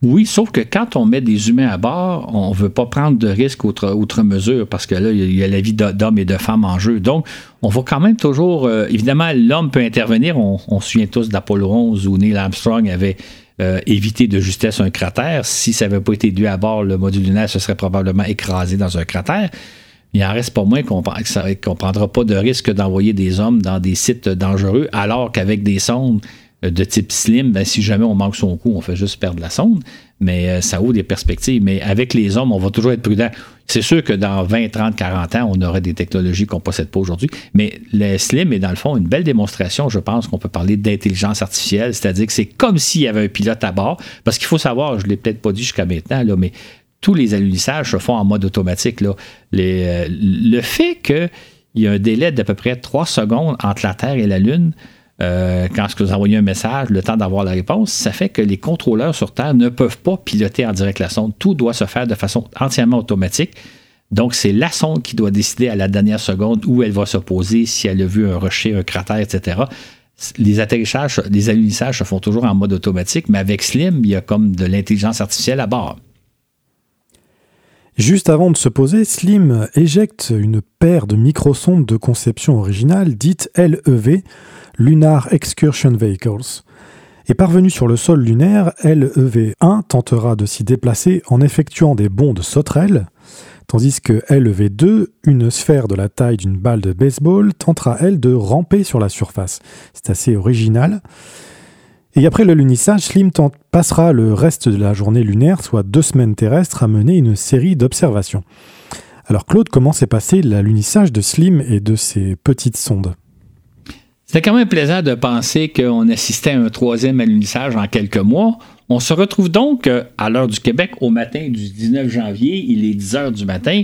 Speaker 2: Oui, sauf que quand on met des humains à bord, on ne veut pas prendre de risques outre, mesure parce que là, il y a la vie d'hommes et de femmes en jeu. Donc, on va quand même toujours. Euh, évidemment, l'homme peut intervenir. On, se souvient tous d'Apollo 11 où Neil Armstrong avait euh, évité de justesse un cratère. Si ça n'avait pas été dû à bord, le module lunaire se serait probablement écrasé dans un cratère. Il en reste pas moins qu'on ne prendra pas de risque d'envoyer des hommes dans des sites dangereux, alors qu'avec des sondes de type slim, ben, si jamais on manque son coup, on fait juste perdre la sonde. Mais euh, ça ouvre des perspectives. Mais avec les hommes, on va toujours être prudent. C'est sûr que dans 20, 30, 40 ans, on aurait des technologies qu'on ne possède pas aujourd'hui. Mais le slim est dans le fond une belle démonstration, je pense qu'on peut parler d'intelligence artificielle. C'est-à-dire que c'est comme s'il y avait un pilote à bord. Parce qu'il faut savoir, je ne l'ai peut-être pas dit jusqu'à maintenant, mais tous les alunissages se font en mode automatique. Euh, le fait qu'il y a un délai d'à peu près 3 secondes entre la Terre et la Lune, euh, quand vous envoyez un message, le temps d'avoir la réponse, ça fait que les contrôleurs sur Terre ne peuvent pas piloter en direct la sonde. Tout doit se faire de façon entièrement automatique. Donc, c'est la sonde qui doit décider à la dernière seconde où elle va se poser, si elle a vu un rocher, un cratère, etc. Les atterrissages, les alunissages se font toujours en mode automatique, mais avec Slim, il y a comme de l'intelligence artificielle à bord.
Speaker 1: Juste avant de se poser, Slim éjecte une paire de microsondes de conception originale dites LEV Lunar Excursion Vehicles. Et parvenu sur le sol lunaire, LEV-1 tentera de s'y déplacer en effectuant des bonds de sauterelle, tandis que LEV-2, une sphère de la taille d'une balle de baseball, tentera elle de ramper sur la surface. C'est assez original. Et après le lunissage, Slim passera le reste de la journée lunaire, soit deux semaines terrestres, à mener une série d'observations. Alors Claude, comment s'est passé l'alunissage de Slim et de ses petites sondes?
Speaker 2: C'était quand même plaisant de penser qu'on assistait à un troisième alunissage en quelques mois. On se retrouve donc euh, à l'heure du Québec au matin du 19 janvier. Il est 10 heures du matin.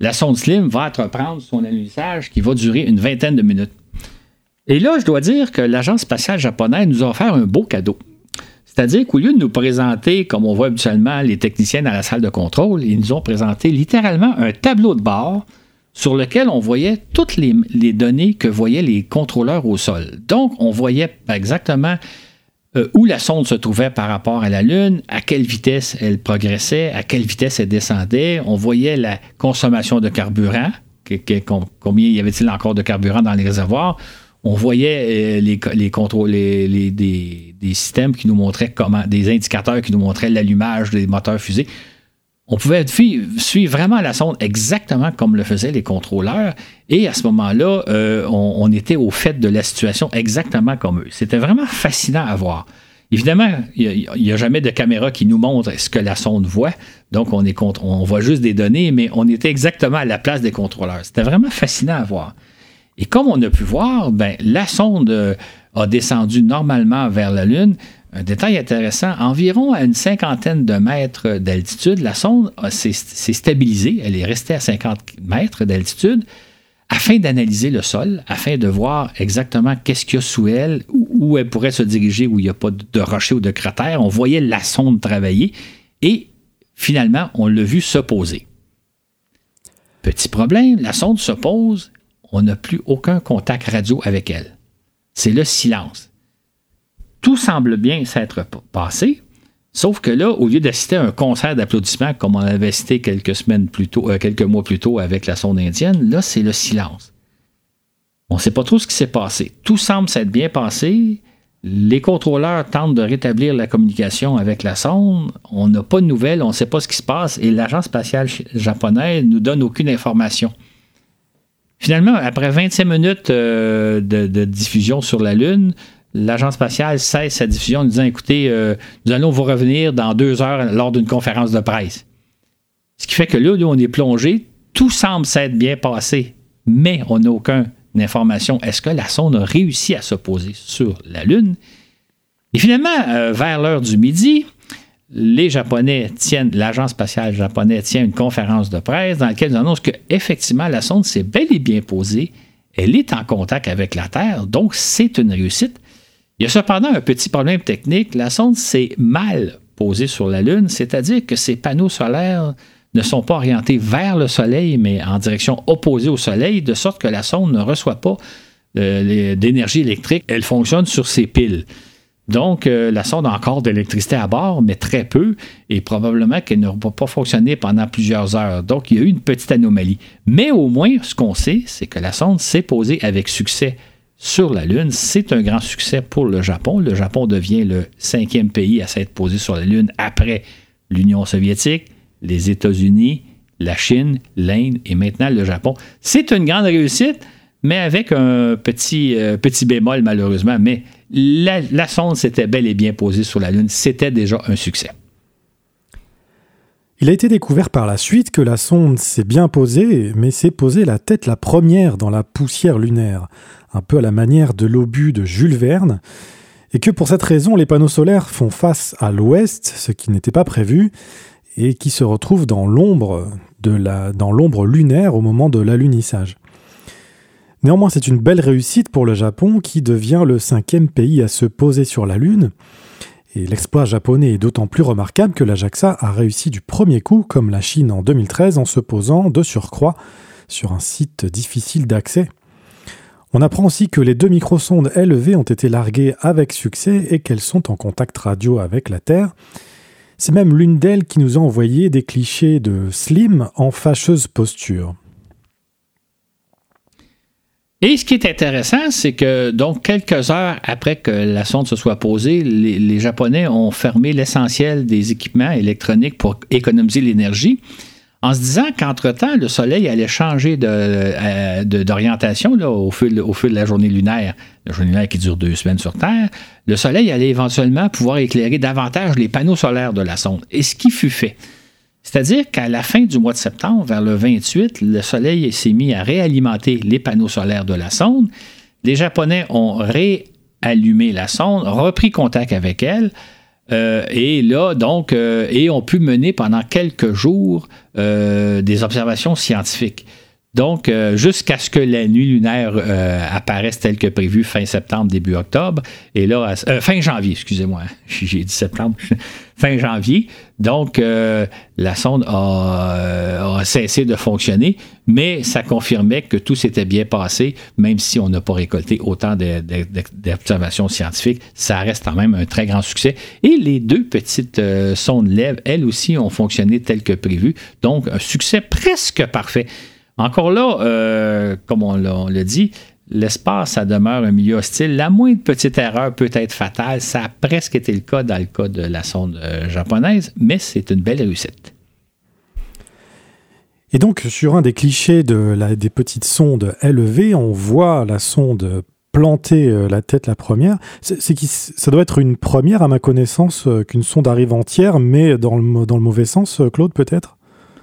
Speaker 2: La sonde Slim va entreprendre son alunissage qui va durer une vingtaine de minutes. Et là, je dois dire que l'Agence spatiale japonaise nous a offert un beau cadeau. C'est-à-dire qu'au lieu de nous présenter, comme on voit habituellement les techniciens dans la salle de contrôle, ils nous ont présenté littéralement un tableau de bord sur lequel on voyait toutes les, données que voyaient les contrôleurs au sol. Donc, on voyait exactement euh, où la sonde se trouvait par rapport à la Lune, à quelle vitesse elle progressait, à quelle vitesse elle descendait. On voyait la consommation de carburant, combien y avait-il encore de carburant dans les réservoirs. On voyait euh, les, les, des, systèmes qui nous montraient comment, des indicateurs qui nous montraient l'allumage des moteurs fusées on pouvait suivre vraiment la sonde exactement comme le faisaient les contrôleurs. Et à ce moment-là, euh, on, était au fait de la situation exactement comme eux. C'était vraiment fascinant à voir. Évidemment, il n'y a, jamais de caméra qui nous montre ce que la sonde voit. Donc, on, est on voit juste des données, mais on était exactement à la place des contrôleurs. C'était vraiment fascinant à voir. Et comme on a pu voir, ben, la sonde euh, a descendu normalement vers la Lune, un détail intéressant, environ à une cinquantaine de mètres d'altitude, la sonde s'est stabilisée, elle est restée à 50 mètres d'altitude afin d'analyser le sol, afin de voir exactement qu'est-ce qu'il y a sous elle, où elle pourrait se diriger, où il n'y a pas de rocher ou de cratère. On voyait la sonde travailler et finalement, on l'a vu se poser. Petit problème, la sonde se pose, on n'a plus aucun contact radio avec elle. C'est le silence Tout semble bien s'être passé. Sauf que là, au lieu d'assister à un concert d'applaudissements comme on avait assisté quelques semaines plus tôt, euh, quelques mois plus tôt avec la sonde indienne, là, c'est le silence. On ne sait pas trop ce qui s'est passé. Tout semble s'être bien passé. Les contrôleurs tentent de rétablir la communication avec la sonde. On n'a pas de nouvelles, on ne sait pas ce qui se passe et l'agence spatiale japonaise ne nous donne aucune information. Finalement, après 25 minutes euh, de, diffusion sur la Lune, l'agence spatiale cesse sa diffusion en disant écoutez, euh, nous allons vous revenir dans deux heures lors d'une conférence de presse. Ce qui fait que là, on est plongé, tout semble s'être bien passé, mais on n'a aucune information. Est-ce que la sonde a réussi à se poser sur la Lune? Et finalement, euh, vers l'heure du midi, les Japonais tiennent, l'agence spatiale japonaise tient une conférence de presse dans laquelle ils annoncent qu'effectivement, la sonde s'est bel et bien posée. Elle est en contact avec la Terre, donc c'est une réussite. Il y a cependant un petit problème technique. La sonde s'est mal posée sur la Lune, c'est-à-dire que ses panneaux solaires ne sont pas orientés vers le Soleil, mais en direction opposée au Soleil, de sorte que la sonde ne reçoit pas euh, d'énergie électrique. Elle fonctionne sur ses piles. Donc, euh, la sonde a encore de l'électricité à bord, mais très peu, et probablement qu'elle ne va pas fonctionner pendant plusieurs heures. Donc, il y a eu une petite anomalie. Mais au moins, ce qu'on sait, c'est que la sonde s'est posée avec succès sur la Lune. C'est un grand succès pour le Japon. Le Japon devient le cinquième pays à s'être posé sur la Lune après l'Union soviétique, les États-Unis, la Chine, l'Inde et maintenant le Japon. C'est une grande réussite, mais avec un petit, euh, petit bémol malheureusement. Mais la, sonde s'était bel et bien posée sur la Lune. C'était déjà un succès.
Speaker 1: Il a été découvert par la suite que la sonde s'est bien posée, mais s'est posée la tête la première dans la poussière lunaire, un peu à la manière de l'obus de Jules Verne, et que pour cette raison les panneaux solaires font face à l'ouest, ce qui n'était pas prévu, et qui se retrouve dans l'ombre de la, dans l'ombre lunaire au moment de l'alunissage. Néanmoins, c'est une belle réussite pour le Japon qui devient le cinquième pays à se poser sur la Lune. Et l'exploit japonais est d'autant plus remarquable que la JAXA a réussi du premier coup, comme la Chine en 2013, en se posant de surcroît sur un site difficile d'accès. On apprend aussi que les deux microsondes LEV ont été larguées avec succès et qu'elles sont en contact radio avec la Terre. C'est même l'une d'elles qui nous a envoyé des clichés de Slim en fâcheuse posture.
Speaker 2: Et ce qui est intéressant, c'est que donc quelques heures après que la sonde se soit posée, les, Japonais ont fermé l'essentiel des équipements électroniques pour économiser l'énergie, en se disant qu'entre-temps, le Soleil allait changer euh, d'orientation au, fil, au fil de la journée lunaire, la journée lunaire qui dure deux semaines sur Terre. Le Soleil allait éventuellement pouvoir éclairer davantage les panneaux solaires de la sonde. Et ce qui fut fait. C'est-à-dire qu'à la fin du mois de septembre, vers le 28, le Soleil s'est mis à réalimenter les panneaux solaires de la sonde. Les Japonais ont réallumé la sonde, repris contact avec elle. Euh, et là, donc, euh, et ont pu mener pendant quelques jours euh, des observations scientifiques. Donc, jusqu'à ce que la nuit lunaire apparaisse telle que prévu fin septembre, début octobre, et là, fin janvier, excusez-moi, j'ai dit septembre, fin janvier. Donc, euh, la sonde a, cessé de fonctionner, mais ça confirmait que tout s'était bien passé, même si on n'a pas récolté autant d'observations scientifiques. Ça reste quand même un très grand succès. Et les deux petites euh, sondes lèvres, elles aussi, ont fonctionné tel que prévu. Donc, un succès presque parfait. Encore là, euh, comme on l'a dit, l'espace, ça demeure un milieu hostile. La moindre petite erreur peut être fatale. Ça a presque été le cas dans le cas de la sonde euh, japonaise, mais c'est une belle réussite.
Speaker 1: Et donc, sur un des clichés des petites sondes élevées, on voit la sonde planter euh, la tête la première. Ça doit être une première, à ma connaissance, qu'une sonde arrive entière, mais dans le mauvais sens, Claude, peut-être?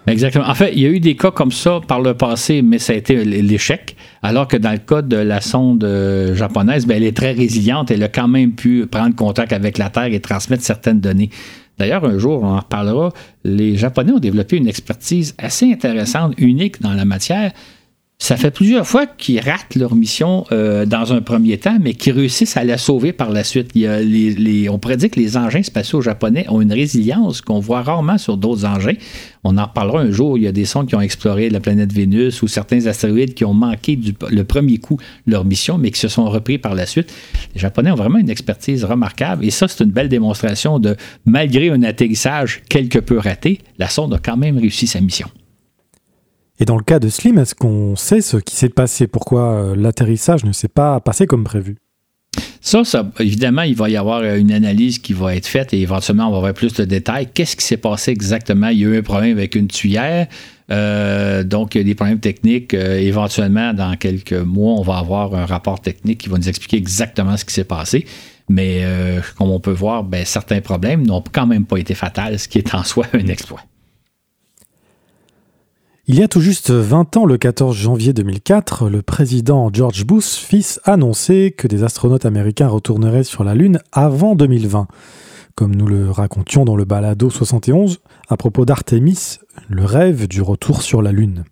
Speaker 2: Exactement. En fait, il y a eu des cas comme ça par le passé, mais ça a été l'échec. Alors que dans le cas de la sonde euh, japonaise, ben, elle est très résiliente. Elle a quand même pu prendre contact avec la Terre et transmettre certaines données. D'ailleurs, un jour, on en reparlera, les Japonais ont développé une expertise assez intéressante, unique dans la matière. Ça fait plusieurs fois qu'ils ratent leur mission euh, dans un premier temps, mais qu'ils réussissent à la sauver par la suite. On prédit que les engins spatiaux japonais ont une résilience qu'on voit rarement sur d'autres engins. On en reparlera un jour. Il y a des sondes qui ont exploré la planète Vénus ou certains astéroïdes qui ont manqué du, le premier coup leur mission, mais qui se sont repris par la suite. Les Japonais ont vraiment une expertise remarquable et ça, c'est une belle démonstration de, malgré un atterrissage quelque peu raté, la sonde a quand même réussi sa mission.
Speaker 1: Et dans le cas de Slim, est-ce qu'on sait ce qui s'est passé? Pourquoi euh, l'atterrissage ne s'est pas passé comme prévu?
Speaker 2: Ça, évidemment, il va y avoir une analyse qui va être faite et éventuellement, on va avoir plus de détails. Qu'est-ce qui s'est passé exactement? Il y a eu un problème avec une tuyère. Euh, donc, il y a des problèmes techniques. Euh, éventuellement, dans quelques mois, on va avoir un rapport technique qui va nous expliquer exactement ce qui s'est passé. Mais comme on peut voir, ben, certains problèmes n'ont quand même pas été fatals, ce qui est en soi un exploit.
Speaker 1: Il y a tout juste 20 ans, le 14 janvier 2004, le président George Bush fils annonçait que des astronautes américains retourneraient sur la Lune avant 2020, comme nous le racontions dans le balado 71 à propos d'Artemis, le rêve du retour sur la Lune.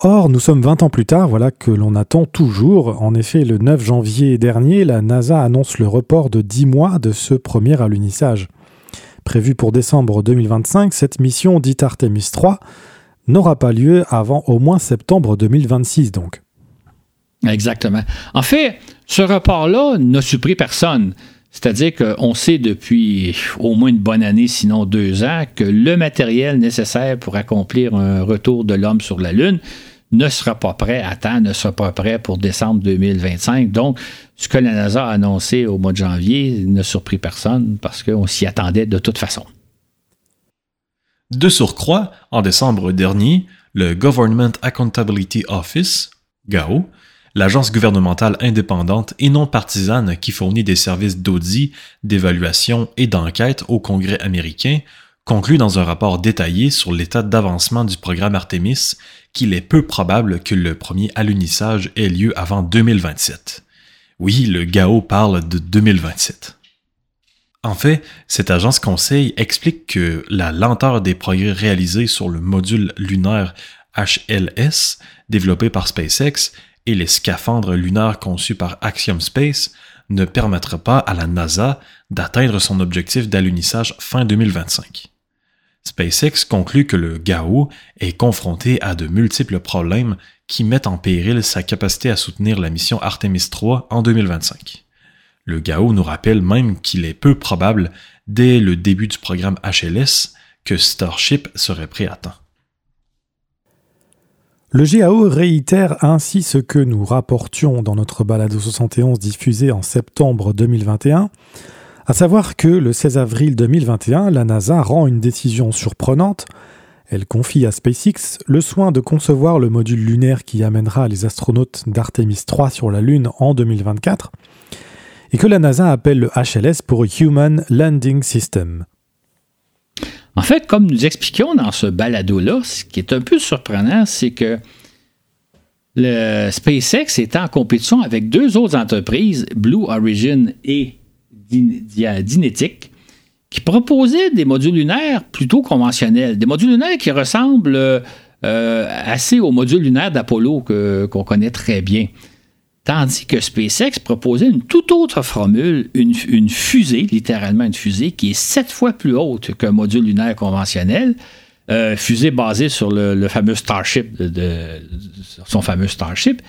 Speaker 1: Or, nous sommes 20 ans plus tard, voilà que l'on attend toujours. En effet, le 9 janvier dernier, la NASA annonce le report de 10 mois de ce premier alunissage. Prévu pour décembre 2025, cette mission dite Artemis 3 n'aura pas lieu avant au moins septembre 2026 donc.
Speaker 2: Exactement. En fait, ce report-là n'a surpris personne. C'est-à-dire qu'on sait depuis au moins une bonne année, sinon deux ans, que le matériel nécessaire pour accomplir un retour de l'homme sur la Lune ne sera pas prêt à temps, ne sera pas prêt pour décembre 2025. Donc, ce que la NASA a annoncé au mois de janvier ne surprit personne parce qu'on s'y attendait de toute façon.
Speaker 3: De surcroît, en décembre dernier, le Government Accountability Office, GAO, l'agence gouvernementale indépendante et non partisane qui fournit des services d'audit, d'évaluation et d'enquête au Congrès américain, conclut dans un rapport détaillé sur l'état d'avancement du programme Artemis qu'il est peu probable que le premier alunissage ait lieu avant 2027. Oui, le GAO parle de 2027. En fait, cette agence conseil explique que la lenteur des progrès réalisés sur le module lunaire HLS développé par SpaceX et les scaphandres lunaires conçus par Axiom Space ne permettra pas à la NASA d'atteindre son objectif d'alunissage fin 2025. SpaceX conclut que le GAO est confronté à de multiples problèmes qui mettent en péril sa capacité à soutenir la mission Artemis 3 en 2025. Le GAO nous rappelle même qu'il est peu probable, dès le début du programme HLS, que Starship serait prêt à temps.
Speaker 1: Le GAO réitère ainsi ce que nous rapportions dans notre balado 71 diffusé en septembre 2021, à savoir que le 16 avril 2021, la NASA rend une décision surprenante. Elle confie à SpaceX le soin de concevoir le module lunaire qui amènera les astronautes d'Artemis 3 sur la Lune en 2024 et que la NASA appelle le HLS pour Human Landing System.
Speaker 2: En fait, comme nous expliquions dans ce balado-là, ce qui est un peu surprenant, c'est que le SpaceX est en compétition avec deux autres entreprises, Blue Origin et Dynetic, qui proposaient des modules lunaires plutôt conventionnels, des modules lunaires qui ressemblent euh, assez aux modules lunaires d'Apollo qu'on connaît très bien. Tandis que SpaceX proposait une toute autre formule, une, fusée, littéralement une fusée, qui est sept fois plus haute qu'un module lunaire conventionnel, euh, fusée basée sur le, fameux Starship, son fameux Starship.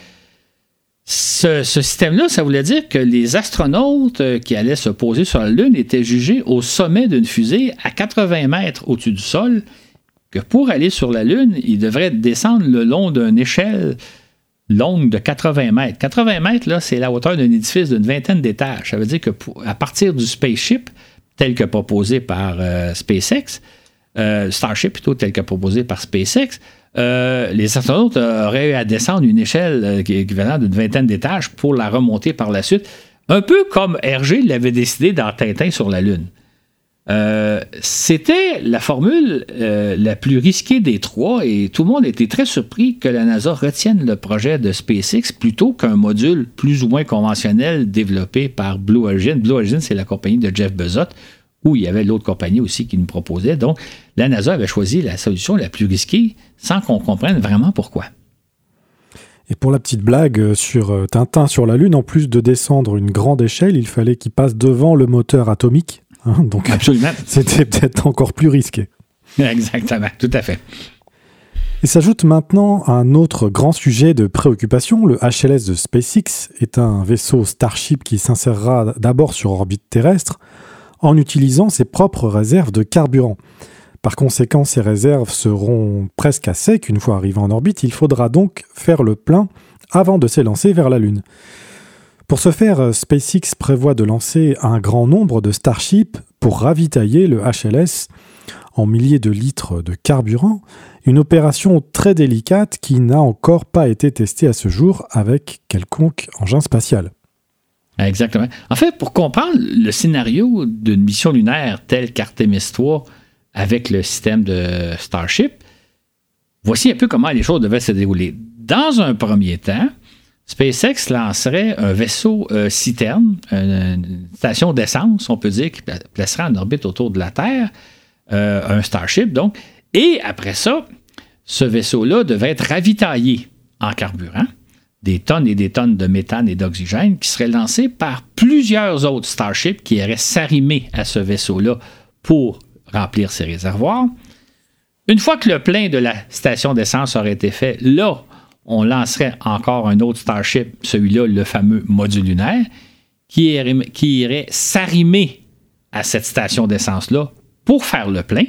Speaker 2: Ce, système-là, ça voulait dire que les astronautes euh, qui allaient se poser sur la Lune étaient jugés au sommet d'une fusée à 80 mètres au-dessus du sol, que pour aller sur la Lune, ils devraient descendre le long d'une échelle longue de 80 mètres. 80 mètres, là, c'est la hauteur d'un édifice d'une vingtaine d'étages. Ça veut dire que à partir du spaceship, tel que proposé par euh, SpaceX, euh, Starship plutôt tel que proposé par SpaceX, euh, les astronautes auraient eu à descendre une échelle équivalente d'une vingtaine d'étages pour la remonter par la suite. Un peu comme Hergé l'avait décidé dans Tintin sur la Lune. Euh, c'était la formule euh, la plus risquée des trois et tout le monde était très surpris que la NASA retienne le projet de SpaceX plutôt qu'un module plus ou moins conventionnel développé par Blue Origin. Blue Origin, c'est la compagnie de Jeff Bezos, où il y avait l'autre compagnie aussi qui nous proposait. Donc, la NASA avait choisi la solution la plus risquée sans qu'on comprenne vraiment pourquoi.
Speaker 1: Et pour la petite blague sur Tintin sur la Lune, en plus de descendre une grande échelle, il fallait qu'il passe devant le moteur atomique. Hein, donc
Speaker 2: Absolument.
Speaker 1: c'était peut-être encore plus risqué.
Speaker 2: Exactement, tout à fait.
Speaker 1: Et s'ajoute maintenant un autre grand sujet de préoccupation. Le HLS de SpaceX est un vaisseau Starship qui s'insérera d'abord sur orbite terrestre en utilisant ses propres réserves de carburant. Par conséquent, ces réserves seront presque à sec une fois arrivé en orbite. Il faudra donc faire le plein avant de s'élancer vers la Lune. Pour ce faire, SpaceX prévoit de lancer un grand nombre de Starship pour ravitailler le HLS en milliers de litres de carburant, une opération très délicate qui n'a encore pas été testée à ce jour avec quelconque engin spatial.
Speaker 2: Exactement. En fait, pour comprendre le scénario d'une mission lunaire telle qu'Artemis 3 avec le système de Starship, voici un peu comment les choses devaient se dérouler. Dans un premier temps, SpaceX lancerait un vaisseau euh, citerne, une station d'essence, on peut dire, qui placerait en orbite autour de la Terre, euh, un Starship donc. Et après ça, ce vaisseau-là devait être ravitaillé en carburant, des tonnes et des tonnes de méthane et d'oxygène qui seraient lancés par plusieurs autres Starships qui iraient s'arrimer à ce vaisseau-là pour remplir ses réservoirs. Une fois que le plein de la station d'essence aurait été fait, là, on lancerait encore un autre Starship, celui-là, le fameux module lunaire, qui irait, s'arrimer à cette station d'essence-là pour faire le plein.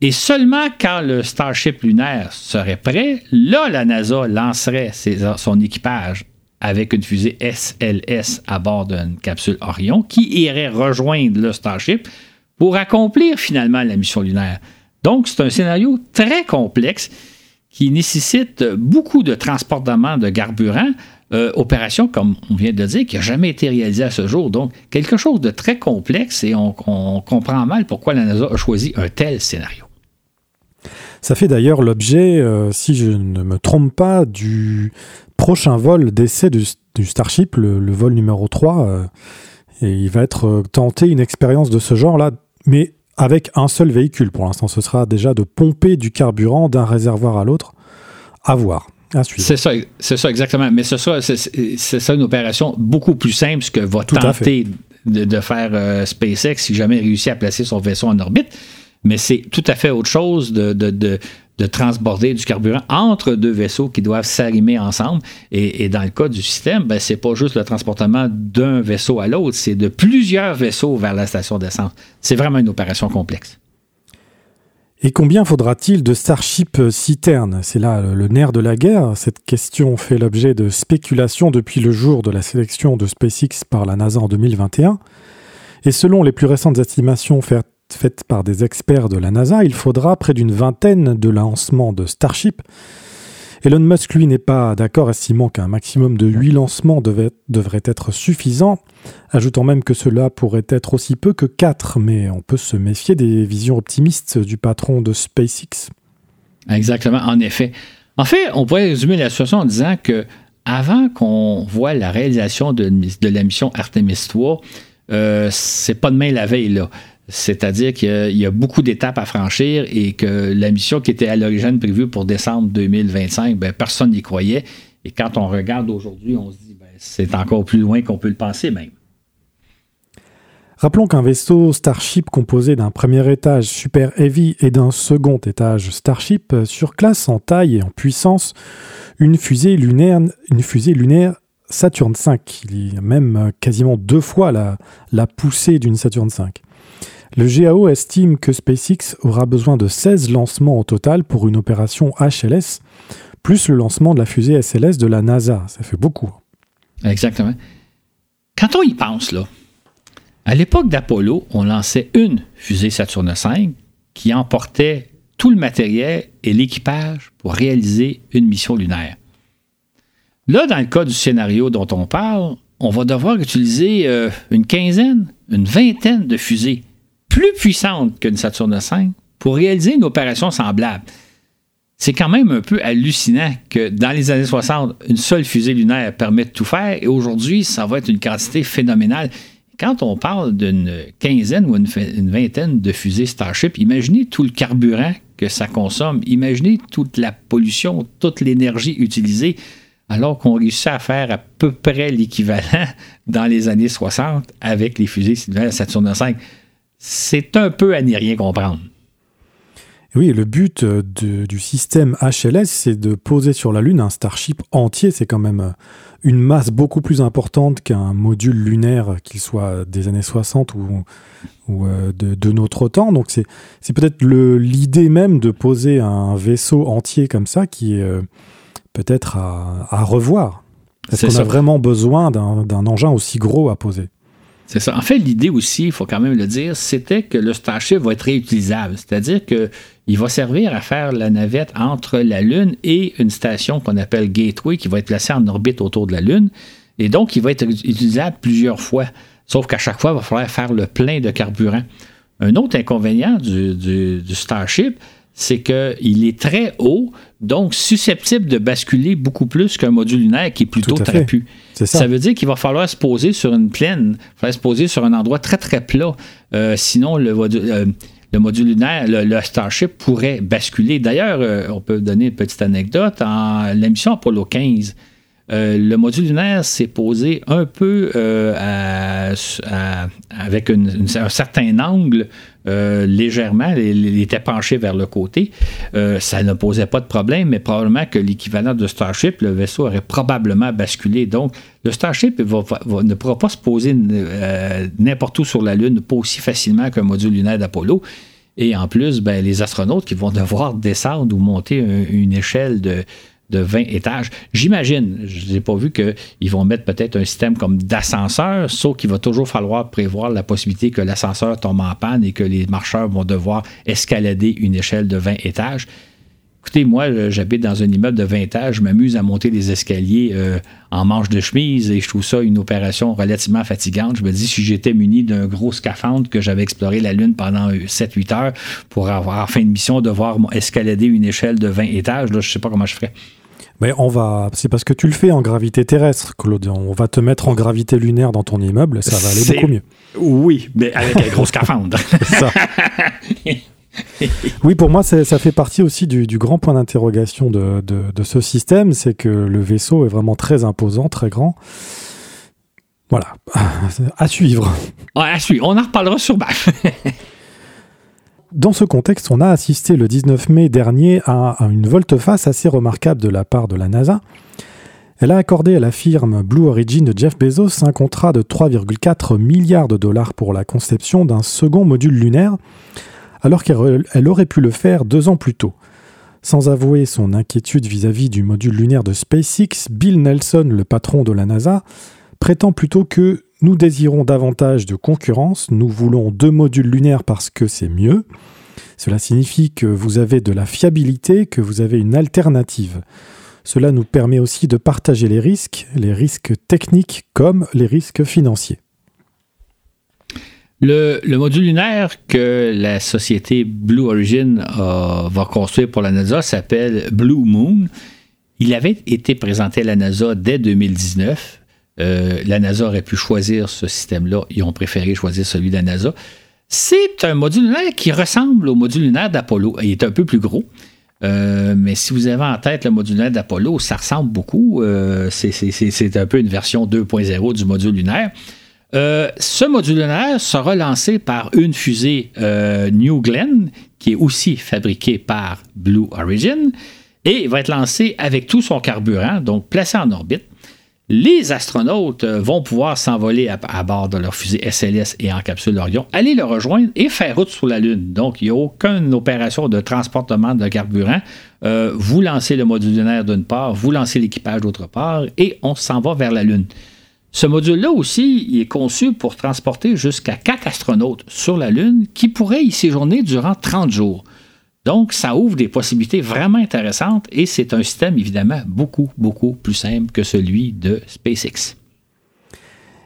Speaker 2: Et seulement quand le Starship lunaire serait prêt, là, la NASA lancerait son équipage avec une fusée SLS à bord d'une capsule Orion qui irait rejoindre le Starship pour accomplir finalement la mission lunaire. Donc, c'est un scénario très complexe qui nécessite beaucoup de transportement de carburant, euh, opération, comme on vient de le dire, qui n'a jamais été réalisée à ce jour. Donc, quelque chose de très complexe et on, comprend mal pourquoi la NASA a choisi un tel scénario.
Speaker 1: Ça fait d'ailleurs l'objet, euh, si je ne me trompe pas, du prochain vol d'essai du, Starship, le, vol numéro 3. Euh, et il va être tenté une expérience de ce genre-là, mais avec un seul véhicule. Pour l'instant, ce sera déjà de pomper du carburant d'un réservoir à l'autre. À voir.
Speaker 2: C'est ça, c'est ça exactement. Mais c'est ça, c'est ça une opération beaucoup plus simple que va tenter de, faire euh, SpaceX si jamais il réussit à placer son vaisseau en orbite. Mais c'est tout à fait autre chose de, de transborder du carburant entre deux vaisseaux qui doivent s'arrimer ensemble. Et, dans le cas du système, ben, c'est pas juste le transportement d'un vaisseau à l'autre, c'est de plusieurs vaisseaux vers la station d'essence. C'est vraiment une opération complexe.
Speaker 1: Et combien faudra-t-il de Starship citernes C'est là le nerf de la guerre. Cette question fait l'objet de spéculations depuis le jour de la sélection de SpaceX par la NASA en 2021. Et selon les plus récentes estimations faites faite par des experts de la NASA, il faudra près d'une vingtaine de lancements de Starship. Elon Musk, lui, n'est pas d'accord, estimant qu'un maximum de 8 lancements devrait être suffisant, ajoutant même que cela pourrait être aussi peu que 4, mais on peut se méfier des visions optimistes du patron de SpaceX.
Speaker 2: Exactement, en effet. En fait, on pourrait résumer la situation en disant que avant qu'on voit la réalisation de, la mission Artemis 3, euh, c'est pas demain la veille. Là. C'est-à-dire qu'il y a beaucoup d'étapes à franchir et que la mission qui était à l'origine prévue pour décembre 2025, ben, personne n'y croyait. Et quand on regarde aujourd'hui, on se dit ben, c'est encore plus loin qu'on peut le penser même.
Speaker 1: Rappelons qu'un vaisseau Starship composé d'un premier étage Super Heavy et d'un second étage Starship surclasse en taille et en puissance une fusée lunaire, une fusée lunaire Saturn V. Il y a même quasiment deux fois la, la poussée d'une Saturn V. Le GAO estime que SpaceX aura besoin de 16 lancements au total pour une opération HLS, plus le lancement de la fusée SLS de la NASA. Ça fait beaucoup.
Speaker 2: Exactement. Quand on y pense, là, à l'époque d'Apollo, on lançait une fusée Saturne V qui emportait tout le matériel et l'équipage pour réaliser une mission lunaire. Là, dans le cas du scénario dont on parle, on va devoir utiliser euh, une quinzaine, une vingtaine de fusées plus puissante qu'une Saturne V pour réaliser une opération semblable. C'est quand même un peu hallucinant que dans les années 60, une seule fusée lunaire permet de tout faire et aujourd'hui, ça va être une quantité phénoménale. Quand on parle d'une quinzaine ou une, vingtaine de fusées Starship, imaginez tout le carburant que ça consomme. Imaginez toute la pollution, toute l'énergie utilisée, alors qu'on réussit à faire à peu près l'équivalent dans les années 60 avec les fusées Saturne V. C'est un peu à n'y rien comprendre.
Speaker 1: Oui, le but euh, du système HLS, c'est de poser sur la Lune un Starship entier. C'est quand même euh, une masse beaucoup plus importante qu'un module lunaire, qu'il soit des années 60 ou, euh, de, notre temps. Donc c'est peut-être l'idée même de poser un vaisseau entier comme ça qui est peut-être à, revoir. Est-ce qu'on a vraiment besoin d'un engin aussi gros à poser?
Speaker 2: C'est ça. En fait, l'idée aussi, il faut quand même le dire, c'était que le Starship va être réutilisable. C'est-à-dire qu'il va servir à faire la navette entre la Lune et une station qu'on appelle Gateway qui va être placée en orbite autour de la Lune. Et donc, il va être utilisable plusieurs fois. Sauf qu'à chaque fois, il va falloir faire le plein de carburant. Un autre inconvénient du, du Starship, c'est qu'il est très haut, donc susceptible de basculer beaucoup plus qu'un module lunaire qui est plutôt trapu. Ça. veut dire qu'il va falloir se poser sur une plaine, il va falloir se poser sur un endroit très très plat. Euh, sinon, le, euh, le, module lunaire, le, Starship pourrait basculer. D'ailleurs, euh, on peut donner une petite anecdote. En la mission Apollo 15, le module lunaire s'est posé un peu avec un certain angle euh, légèrement, il, était penché vers le côté. Euh, ça ne posait pas de problème, mais probablement que l'équivalent de Starship, le vaisseau aurait probablement basculé. Donc, le Starship ne pourra pas se poser euh, n'importe où sur la Lune, pas aussi facilement qu'un module lunaire d'Apollo. Et en plus, ben, les astronautes qui vont devoir descendre ou monter une échelle de, de 20 étages. J'imagine, je n'ai pas vu qu'ils vont mettre peut-être un système comme d'ascenseur, sauf qu'il va toujours falloir prévoir la possibilité que l'ascenseur tombe en panne et que les marcheurs vont devoir escalader une échelle de 20 étages. Écoutez, moi, j'habite dans un immeuble de 20 étages, je m'amuse à monter les escaliers euh, en manche de chemise et je trouve ça une opération relativement fatigante. Je me dis, si j'étais muni d'un gros scaphandre que j'avais exploré la Lune pendant 7-8 heures pour avoir, en fin de mission, devoir escalader une échelle de 20 étages, là, je ne sais pas comment je ferais.
Speaker 1: Mais on va, c'est parce que tu le fais en gravité terrestre, Claude. On va te mettre en gravité lunaire dans ton immeuble, ça va aller beaucoup mieux.
Speaker 2: Oui, mais avec un gros scaphandre. ça.
Speaker 1: oui, pour moi, ça fait partie aussi du, grand point d'interrogation de, ce système, c'est que le vaisseau est vraiment très imposant, très grand. Voilà, à suivre.
Speaker 2: à suivre. On en reparlera sur BAF.
Speaker 1: Dans ce contexte, on a assisté le 19 mai dernier à, une volte-face assez remarquable de la part de la NASA. Elle a accordé à la firme Blue Origin de Jeff Bezos un contrat de 3,4 milliards de dollars pour la conception d'un second module lunaire, alors qu'elle aurait pu le faire deux ans plus tôt. Sans avouer son inquiétude vis-à-vis du module lunaire de SpaceX, Bill Nelson, le patron de la NASA, prétend plutôt que nous désirons davantage de concurrence, nous voulons deux modules lunaires parce que c'est mieux. Cela signifie que vous avez de la fiabilité, que vous avez une alternative. Cela nous permet aussi de partager les risques, les risques techniques comme les risques financiers.
Speaker 2: Le, module lunaire que la société Blue Origin va construire pour la NASA s'appelle Blue Moon. Il avait été présenté à la NASA dès 2019. Euh, la NASA aurait pu choisir ce système-là. Ils ont préféré choisir celui de la NASA. C'est un module lunaire qui ressemble au module lunaire d'Apollo. Il est un peu plus gros. Euh, mais si vous avez en tête le module lunaire d'Apollo, ça ressemble beaucoup. Euh, c'est un peu une version 2.0 du module lunaire. Ce module lunaire sera lancé par une fusée New Glenn, qui est aussi fabriquée par Blue Origin, et va être lancé avec tout son carburant, donc placé en orbite les astronautes euh, vont pouvoir s'envoler à, bord de leur fusée SLS et en capsule Orion, aller le rejoindre et faire route sur la Lune. Donc, il n'y a aucune opération de transportement de carburant. Euh, vous lancez le module lunaire d'une part, vous lancez l'équipage d'autre part, et on s'en va vers la Lune. Ce module-là aussi, il est conçu pour transporter jusqu'à quatre astronautes sur la Lune qui pourraient y séjourner durant 30 jours. Donc, ça ouvre des possibilités vraiment intéressantes et c'est un système évidemment beaucoup, beaucoup plus simple que celui de SpaceX.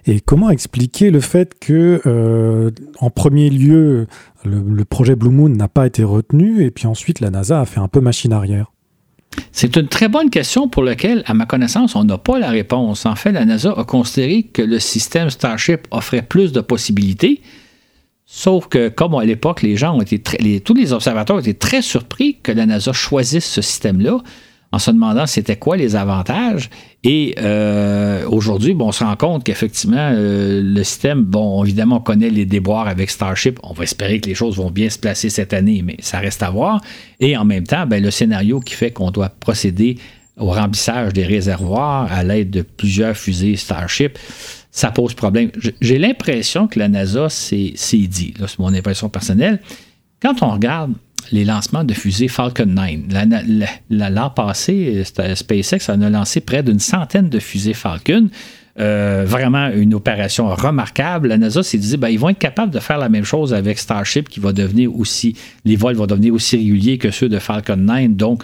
Speaker 1: Et comment expliquer le fait que, euh, en premier lieu, le, projet Blue Moon n'a pas été retenu et puis ensuite la NASA a fait un peu machine arrière?
Speaker 2: C'est une très bonne question pour laquelle, à ma connaissance, on n'a pas la réponse. En fait, la NASA a considéré que le système Starship offrait plus de possibilités, Sauf que, comme à l'époque, les gens ont été tous les observateurs étaient très surpris que la NASA choisisse ce système-là en se demandant c'était quoi les avantages. Et euh, aujourd'hui, on se rend compte qu'effectivement, euh, le système, bon, évidemment, on connaît les déboires avec Starship. On va espérer que les choses vont bien se placer cette année, mais ça reste à voir. Et en même temps, ben, le scénario qui fait qu'on doit procéder au remplissage des réservoirs à l'aide de plusieurs fusées Starship, ça pose problème. J'ai l'impression que la NASA s'est dit, c'est mon impression personnelle, quand on regarde les lancements de fusées Falcon 9, l'an passé, SpaceX en a lancé près d'une centaine de fusées Falcon. Euh, vraiment une opération remarquable. La NASA s'est dit, ben, ils vont être capables de faire la même chose avec Starship, qui va devenir aussi, les vols vont devenir aussi réguliers que ceux de Falcon 9. Donc,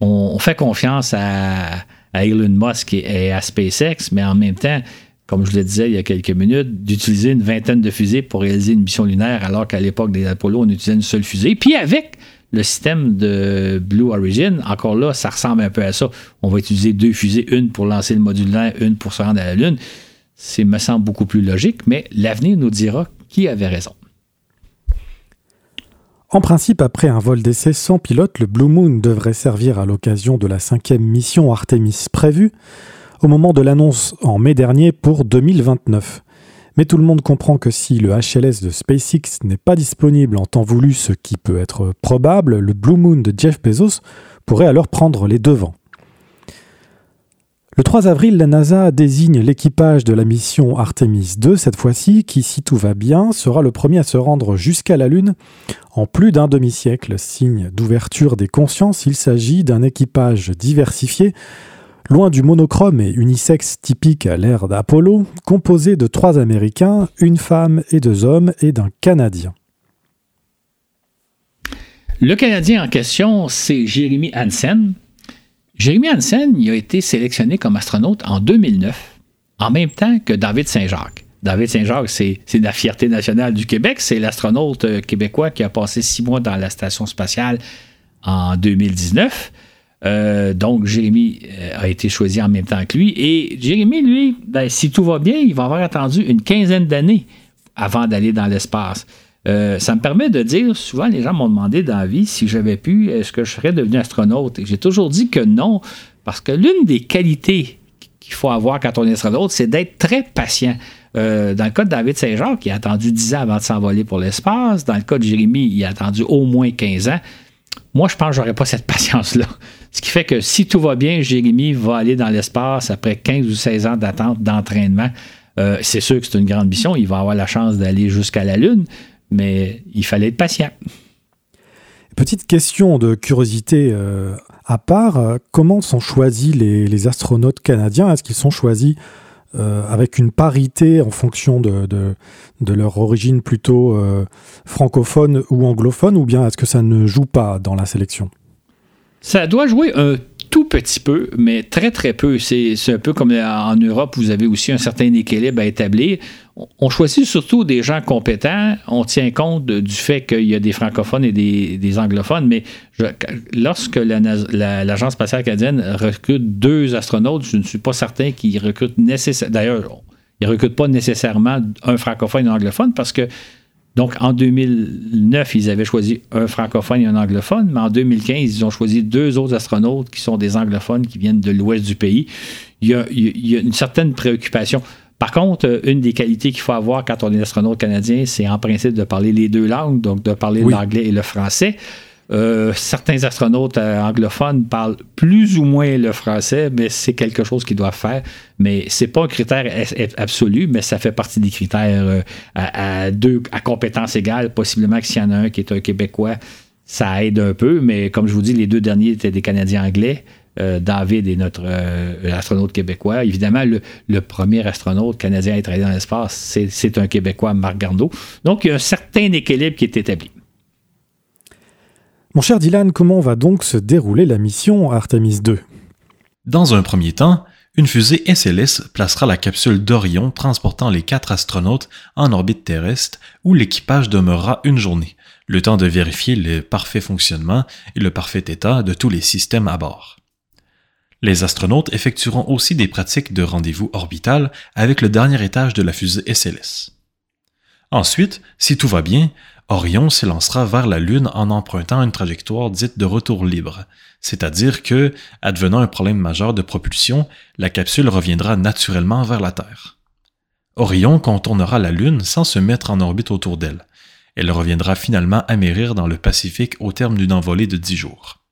Speaker 2: on, fait confiance à, Elon Musk et, à SpaceX, mais en même temps, comme je le disais il y a quelques minutes, d'utiliser une vingtaine de fusées pour réaliser une mission lunaire, alors qu'à l'époque des Apollo, on utilisait une seule fusée. Puis avec le système de Blue Origin, encore là, ça ressemble un peu à ça. On va utiliser deux fusées, une pour lancer le module lunaire, une pour se rendre à la Lune. C'est, me semble, beaucoup plus logique, mais l'avenir nous dira qui avait raison.
Speaker 1: En principe, après un vol d'essai sans pilote, le Blue Moon devrait servir à l'occasion de la cinquième mission Artemis prévue au moment de l'annonce en mai dernier pour 2029. Mais tout le monde comprend que si le HLS de SpaceX n'est pas disponible en temps voulu, ce qui peut être probable, le Blue Moon de Jeff Bezos pourrait alors prendre les devants. Le 3 avril, la NASA désigne l'équipage de la mission Artemis 2, cette fois-ci, qui, si tout va bien, sera le premier à se rendre jusqu'à la Lune en plus d'un demi-siècle. Signe d'ouverture des consciences, il s'agit d'un équipage diversifié, loin du monochrome et unisexe typique à l'ère d'Apollo, composé de trois Américains, une femme et deux hommes, et d'un Canadien.
Speaker 2: Le Canadien en question, c'est Jeremy Hansen, Jérémy Hansen il a été sélectionné comme astronaute en 2009, en même temps que David Saint-Jacques. David Saint-Jacques, c'est la fierté nationale du Québec. C'est l'astronaute euh, québécois qui a passé six mois dans la station spatiale en 2019. Euh, donc, Jérémy euh, a été choisi en même temps que lui. Et Jérémy, lui, ben, si tout va bien, il va avoir attendu une quinzaine d'années avant d'aller dans l'espace. Euh, ça me permet de dire, souvent les gens m'ont demandé dans la vie si j'avais pu, est-ce que je serais devenu astronaute? Et j'ai toujours dit que non, parce que l'une des qualités qu'il faut avoir quand on est astronaute, c'est d'être très patient. Dans le cas de David Saint-Jacques, il a attendu 10 ans avant de s'envoler pour l'espace. Dans le cas de Jérémy, il a attendu au moins 15 ans. Moi, je pense que j'aurais pas cette patience-là. Ce qui fait que si tout va bien, Jérémy va aller dans l'espace après 15 ou 16 ans d'attente, d'entraînement. Euh, c'est sûr que c'est une grande mission. Il va avoir la chance d'aller jusqu'à la Lune mais il fallait être patient.
Speaker 1: Petite question de curiosité euh, à part, euh, comment sont choisis les, astronautes canadiens? Est-ce qu'ils sont choisis avec une parité en fonction de leur origine plutôt francophone ou anglophone, ou bien est-ce que ça ne joue pas dans la sélection?
Speaker 2: Ça doit jouer un tout petit peu, mais très très peu. C'est un peu comme en Europe, vous avez aussi un certain équilibre à établir. On choisit surtout des gens compétents. On tient compte du fait qu'il y a des francophones et des, anglophones, mais lorsque l'Agence spatiale canadienne recrute deux astronautes, je ne suis pas certain qu'ils recrutent nécessairement. D'ailleurs, ils ne recrutent pas nécessairement un francophone et un anglophone parce que donc, en 2009, ils avaient choisi un francophone et un anglophone, mais en 2015, ils ont choisi deux autres astronautes qui sont des anglophones qui viennent de l'ouest du pays. Il y, a, une certaine préoccupation. Par contre, euh, une des qualités qu'il faut avoir quand on est astronaute canadien, c'est en principe de parler les deux langues, donc de parler l'anglais et le français. Euh, certains astronautes euh, anglophones parlent plus ou moins le français, mais c'est quelque chose qu'ils doivent faire. Mais c'est pas un critère absolu, mais ça fait partie des critères euh, à, deux à compétences égales. Possiblement que s'il y en a un qui est un Québécois, ça aide un peu. Mais comme je vous dis, les deux derniers étaient des Canadiens anglais. David est notre astronaute québécois. Évidemment, le, premier astronaute canadien à être allé dans l'espace, c'est un Québécois, Marc Garneau. Donc, il y a un certain équilibre qui est établi.
Speaker 1: Mon cher Dylan, comment va donc se dérouler la mission Artemis 2
Speaker 3: Dans un premier temps, une fusée SLS placera la capsule d'Orion transportant les quatre astronautes en orbite terrestre où l'équipage demeurera une journée, le temps de vérifier le parfait fonctionnement et le parfait état de tous les systèmes à bord. Les astronautes effectueront aussi des pratiques de rendez-vous orbital avec le dernier étage de la fusée SLS. Ensuite, si tout va bien, Orion s'élancera vers la Lune en empruntant une trajectoire dite de retour libre, c'est-à-dire que, advenant un problème majeur de propulsion, la capsule reviendra naturellement vers la Terre. Orion contournera la Lune sans se mettre en orbite autour d'elle. Elle reviendra finalement amérir dans le Pacifique au terme d'une envolée de dix jours.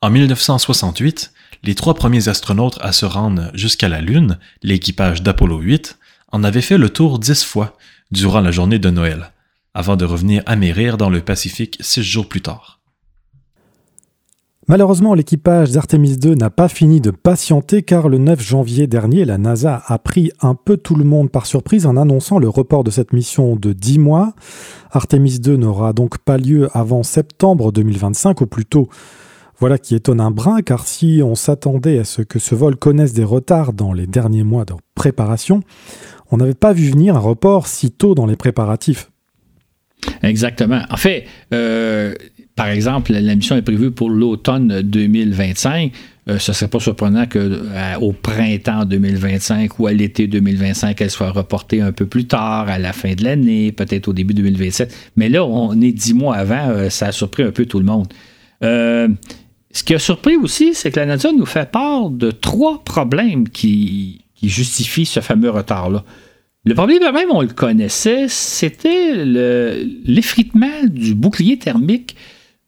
Speaker 3: En 1968, les trois premiers astronautes à se rendre jusqu'à la Lune, l'équipage d'Apollo 8, en avaient fait le tour dix fois durant la journée de Noël, avant de revenir amérir dans le Pacifique six jours plus tard.
Speaker 1: Malheureusement, l'équipage d'Artemis 2 n'a pas fini de patienter car le 9 janvier dernier, la NASA a pris un peu tout le monde par surprise en annonçant le report de cette mission de 10 mois. Artemis 2 n'aura donc pas lieu avant septembre 2025 ou plutôt voilà qui étonne un brin, car si on s'attendait à ce que ce vol connaisse des retards dans les derniers mois de préparation, on n'avait pas vu venir un report si tôt dans les préparatifs.
Speaker 2: Exactement. En fait, euh, par exemple, la mission est prévue pour l'automne 2025. Euh, ce ne serait pas surprenant qu'au euh, printemps 2025 ou à l'été 2025, elle soit reportée un peu plus tard, à la fin de l'année, peut-être au début 2027. Mais là, on est dix mois avant, ça a surpris un peu tout le monde. ce qui a surpris aussi, c'est que la NASA nous fait part de trois problèmes qui, qui justifient ce fameux retard-là. Le premier même, on le connaissait, c'était l'effritement du bouclier thermique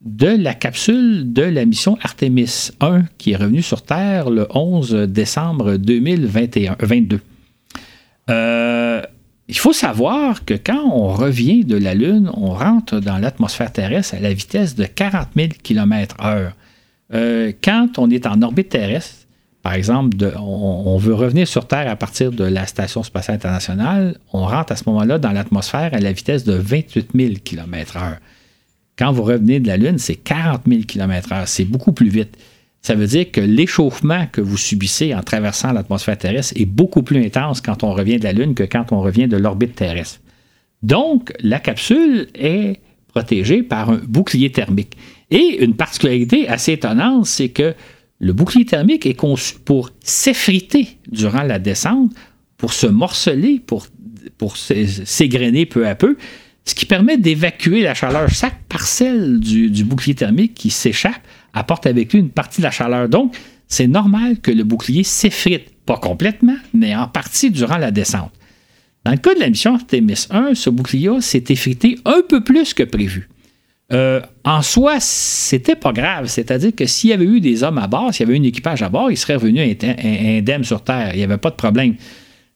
Speaker 2: de la capsule de la mission Artemis 1 qui est revenue sur Terre le 11 décembre 2022. Euh, il faut savoir que quand on revient de la Lune, on rentre dans l'atmosphère terrestre à la vitesse de 40 000 km/h. quand on est en orbite terrestre, par exemple, on, on, veut revenir sur Terre à partir de la Station spatiale internationale, on rentre à ce moment-là dans l'atmosphère à la vitesse de 28 000 km/h. Quand vous revenez de la Lune, c'est 40 000 km/h. C'est beaucoup plus vite. Ça veut dire que l'échauffement que vous subissez en traversant l'atmosphère terrestre est beaucoup plus intense quand on revient de la Lune que quand on revient de l'orbite terrestre. Donc, la capsule est protégée par un bouclier thermique. Et une particularité assez étonnante, c'est que le bouclier thermique est conçu pour s'effriter durant la descente, pour se morceler, pour, pour s'égrener peu à peu ce qui permet d'évacuer la chaleur. Chaque parcelle du, bouclier thermique qui s'échappe apporte avec lui une partie de la chaleur. Donc, c'est normal que le bouclier s'effrite, pas complètement, mais en partie durant la descente. Dans le cas de la mission Artemis 1, ce bouclier s'est effrité un peu plus que prévu. Euh, en soi, c'était pas grave. C'est-à-dire que s'il y avait eu des hommes à bord, s'il y avait eu un équipage à bord, il serait revenu indemne sur Terre. Il n'y avait pas de problème.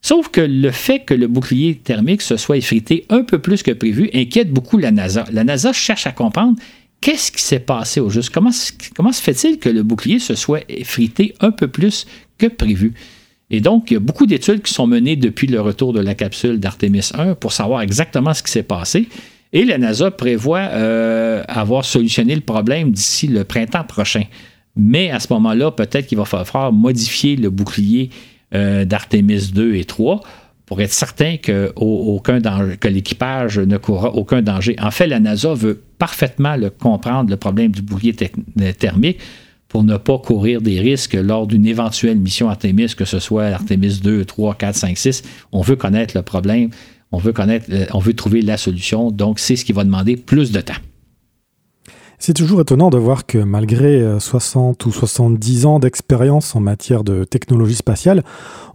Speaker 2: Sauf que le fait que le bouclier thermique se soit effrité un peu plus que prévu inquiète beaucoup la NASA. La NASA cherche à comprendre qu'est-ce qui s'est passé au juste. Comment, comment se fait-il que le bouclier se soit effrité un peu plus que prévu? Et donc, il y a beaucoup d'études qui sont menées depuis le retour de la capsule d'Artemis 1 pour savoir exactement ce qui s'est passé. Et la NASA prévoit euh, avoir solutionné le problème d'ici le printemps prochain. Mais à ce moment-là, peut-être qu'il va falloir modifier le bouclier euh, d'Artemis 2 et 3 pour être certain que, l'équipage ne courra aucun danger. En fait, la NASA veut parfaitement le comprendre, le problème du bouclier thermique, pour ne pas courir des risques lors d'une éventuelle mission Artemis, que ce soit Artemis 2, 3, 4, 5, 6. On veut connaître le problème, on veut connaître, euh, on veut trouver la solution, donc c'est ce qui va demander plus de temps.
Speaker 1: C'est toujours étonnant de voir que malgré 60 euh, ou 70 ans d'expérience en matière de technologie spatiale,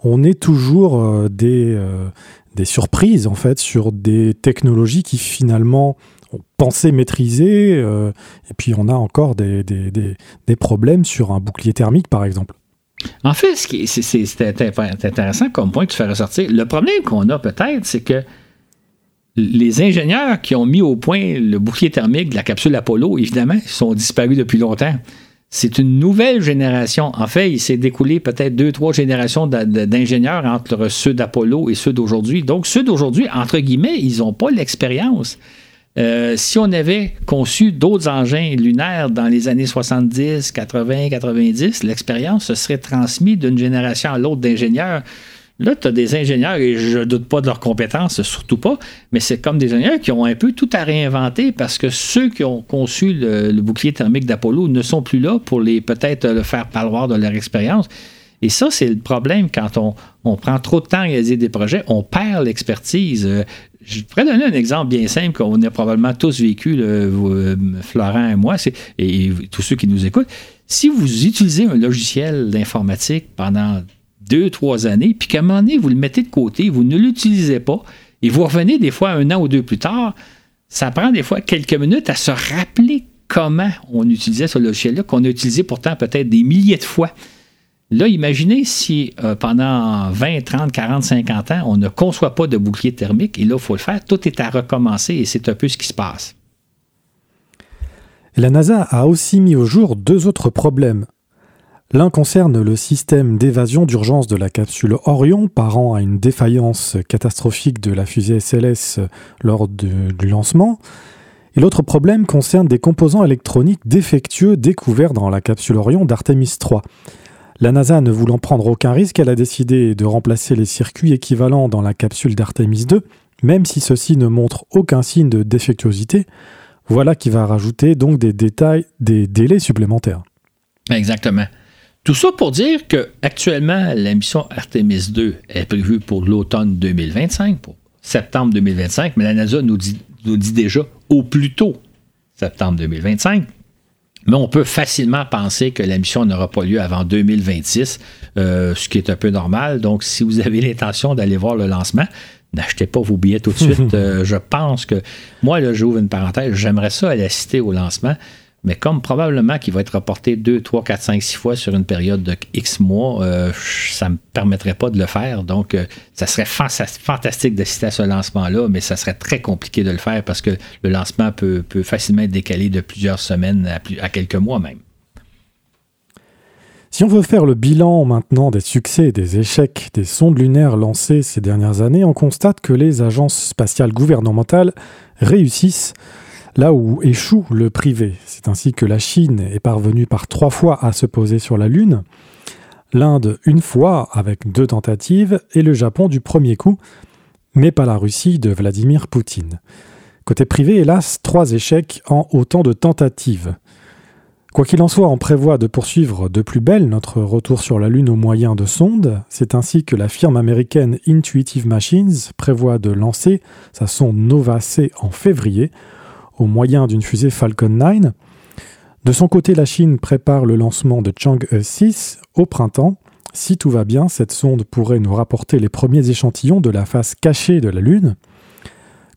Speaker 1: on est toujours euh, des, surprises en fait sur des technologies qui finalement on pensait maîtriser et puis on a encore des, problèmes sur un bouclier thermique par exemple.
Speaker 2: En fait, c'est intéressant comme point que tu fais ressortir. Le problème qu'on a peut-être, c'est que les ingénieurs qui ont mis au point le bouclier thermique de la capsule Apollo, évidemment, sont disparus depuis longtemps. C'est une nouvelle génération. En fait, il s'est découlé peut-être deux, trois générations d'ingénieurs entre ceux d'Apollo et ceux d'aujourd'hui. Donc, ceux d'aujourd'hui, entre guillemets, ils n'ont pas l'expérience. Euh, si on avait conçu d'autres engins lunaires dans les années 70, 80, 90, l'expérience se serait transmise d'une génération à l'autre d'ingénieurs. Là, tu as des ingénieurs, et je ne doute pas de leurs compétences, surtout pas, mais c'est comme des ingénieurs qui ont un peu tout à réinventer parce que ceux qui ont conçu le, bouclier thermique d'Apollo ne sont plus là pour les peut-être le faire valoir de leur expérience. Et ça, c'est le problème quand on, prend trop de temps à réaliser des projets, on perd l'expertise. Je pourrais donner un exemple bien simple qu'on a probablement tous vécu, euh, Florent et moi, et tous ceux qui nous écoutent. Si vous utilisez un logiciel d'informatique pendant deux, trois années, puis qu'à un moment donné, vous le mettez de côté, vous ne l'utilisez pas, et vous revenez des fois un an ou deux plus tard, ça prend des fois quelques minutes à se rappeler comment on utilisait ce logiciel-là, qu'on a utilisé pourtant peut-être des milliers de fois. Là, imaginez si euh, pendant 20, 30, 40, 50 ans, on ne conçoit pas de bouclier thermique, et là, il faut le faire, tout est à recommencer, et c'est un peu ce qui se passe.
Speaker 1: La NASA a aussi mis au jour deux autres problèmes. L'un concerne le système d'évasion d'urgence de la capsule Orion, parent à une défaillance catastrophique de la fusée SLS lors du lancement. Et l'autre problème concerne des composants électroniques défectueux découverts dans la capsule Orion d'Artemis 3. La NASA, ne voulant prendre aucun risque, elle a décidé de remplacer les circuits équivalents dans la capsule d'Artemis 2, même si ceux-ci ne montrent aucun signe de défectuosité. Voilà qui va rajouter donc des détails, des délais supplémentaires.
Speaker 2: Exactement. Tout ça pour dire que actuellement la mission Artemis 2 est prévue pour l'automne 2025, pour septembre 2025, mais la NASA nous dit, nous dit déjà au plus tôt septembre 2025. Mais on peut facilement penser que la mission n'aura pas lieu avant 2026, euh, ce qui est un peu normal. Donc, si vous avez l'intention d'aller voir le lancement, n'achetez pas vos billets tout de suite. Euh, je pense que, moi, là, j'ouvre une parenthèse, j'aimerais ça aller assister au lancement. Mais comme probablement qu'il va être reporté 2, 3, 4, 5, 6 fois sur une période de X mois, euh, ça ne me permettrait pas de le faire. Donc, euh, ça serait fantastique d'assister à ce lancement-là, mais ça serait très compliqué de le faire parce que le lancement peut, facilement être décalé de plusieurs semaines à, à quelques mois même.
Speaker 1: Si on veut faire le bilan maintenant des succès et des échecs des sondes lunaires lancées ces dernières années, on constate que les agences spatiales gouvernementales réussissent là où échoue le privé. C'est ainsi que la Chine est parvenue par trois fois à se poser sur la Lune, l'Inde une fois avec deux tentatives et le Japon du premier coup, mais pas la Russie de Vladimir Poutine. Côté privé, hélas, trois échecs en autant de tentatives. Quoi qu'il en soit, on prévoit de poursuivre de plus belle notre retour sur la Lune au moyen de sondes. C'est ainsi que la firme américaine Intuitive Machines prévoit de lancer sa sonde Nova C en février au moyen d'une fusée Falcon 9. De son côté, la Chine prépare le lancement de Chang'e 6 au printemps. Si tout va bien, cette sonde pourrait nous rapporter les premiers échantillons de la face cachée de la Lune.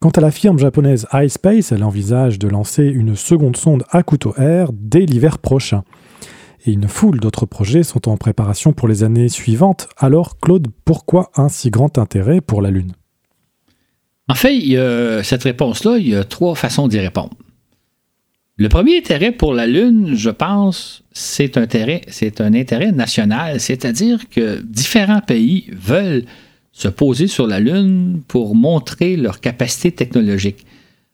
Speaker 1: Quant à la firme japonaise iSpace, elle envisage de lancer une seconde sonde à couteau air dès l'hiver prochain. Et une foule d'autres projets sont en préparation pour les années suivantes. Alors, Claude, pourquoi un si grand intérêt pour la Lune?
Speaker 2: En fait, cette réponse-là, il y a trois façons d'y répondre. Le premier intérêt pour la Lune, je pense, c'est un intérêt, c'est un intérêt national, c'est-à-dire que différents pays veulent se poser sur la Lune pour montrer leur capacité technologique.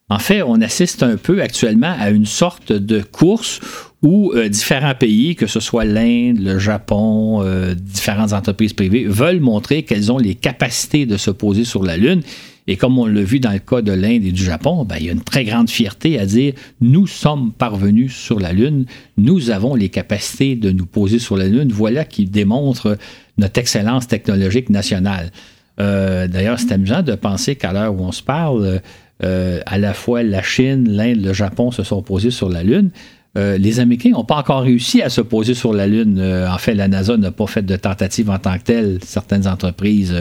Speaker 2: En fait, on assiste un peu actuellement à une sorte de course où euh, différents pays, que ce soit l'Inde, le Japon, euh, différentes entreprises privées, veulent montrer qu'elles ont les capacités de se poser sur la Lune et comme on l'a vu dans le cas de l'Inde et du Japon, ben, il y a une très grande fierté à dire nous sommes parvenus sur la Lune, nous avons les capacités de nous poser sur la Lune. Voilà qui démontre notre excellence technologique nationale. Euh, d'ailleurs, c'est amusant de penser qu'à l'heure où on se parle, euh, à la fois la Chine, l'Inde, le Japon se sont posés sur la Lune. Euh, les Américains n'ont pas encore réussi à se poser sur la Lune. en fait, la NASA n'a pas fait de tentative en tant que telle. Certaines entreprises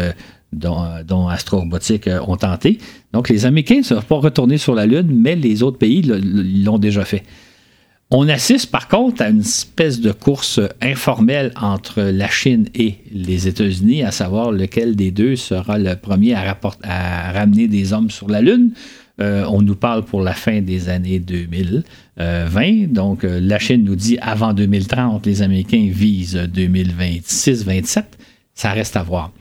Speaker 2: dont, Astro Robotics euh, ont tenté. Donc, les Américains ne sont pas retournés sur la Lune, mais les autres pays l'ont déjà fait. On assiste par contre à une espèce de course informelle entre la Chine et les États-Unis, à savoir lequel des deux sera le premier à, à ramener des hommes sur la Lune. Euh, on nous parle pour la fin des années 2020. Donc, euh, la Chine nous dit avant 2030, les Américains visent 2026-27. Ça reste à voir.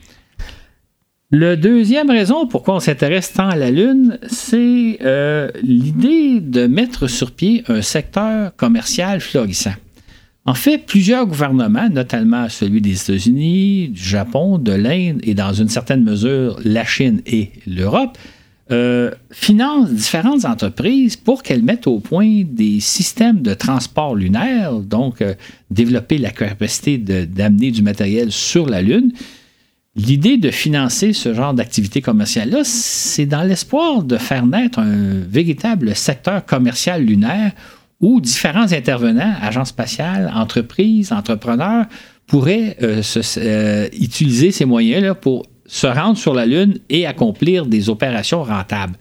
Speaker 2: La deuxième raison pourquoi on s'intéresse tant à la Lune, c'est euh, l'idée de mettre sur pied un secteur commercial florissant. En fait, plusieurs gouvernements, notamment celui des États-Unis, du Japon, de l'Inde et dans une certaine mesure la Chine et l'Europe, euh, finance différentes entreprises pour qu'elles mettent au point des systèmes de transport lunaire, donc euh, développer la capacité d'amener du matériel sur la Lune. L'idée de financer ce genre d'activité commerciale-là, c'est dans l'espoir de faire naître un véritable secteur commercial lunaire où différents intervenants, agences spatiales, entreprises, entrepreneurs, pourraient euh, utiliser ces moyens-là pour se rendre sur la Lune et accomplir des opérations rentables.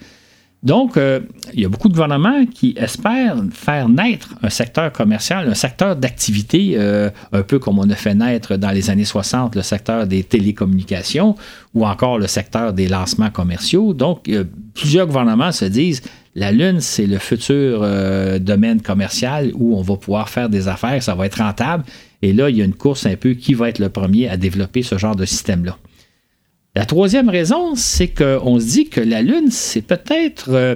Speaker 2: Donc, euh, il y a beaucoup de gouvernements qui espèrent faire naître un secteur commercial, un secteur d'activité, euh, un peu comme on a fait naître dans les années 60 le secteur des télécommunications ou encore le secteur des lancements commerciaux. Donc, plusieurs gouvernements se disent, la Lune, c'est le futur euh, domaine commercial où on va pouvoir faire des affaires, ça va être rentable. Et là, il y a une course un peu qui va être le premier à développer ce genre de système-là. La troisième raison, c'est qu'on se dit que la Lune, c'est peut-être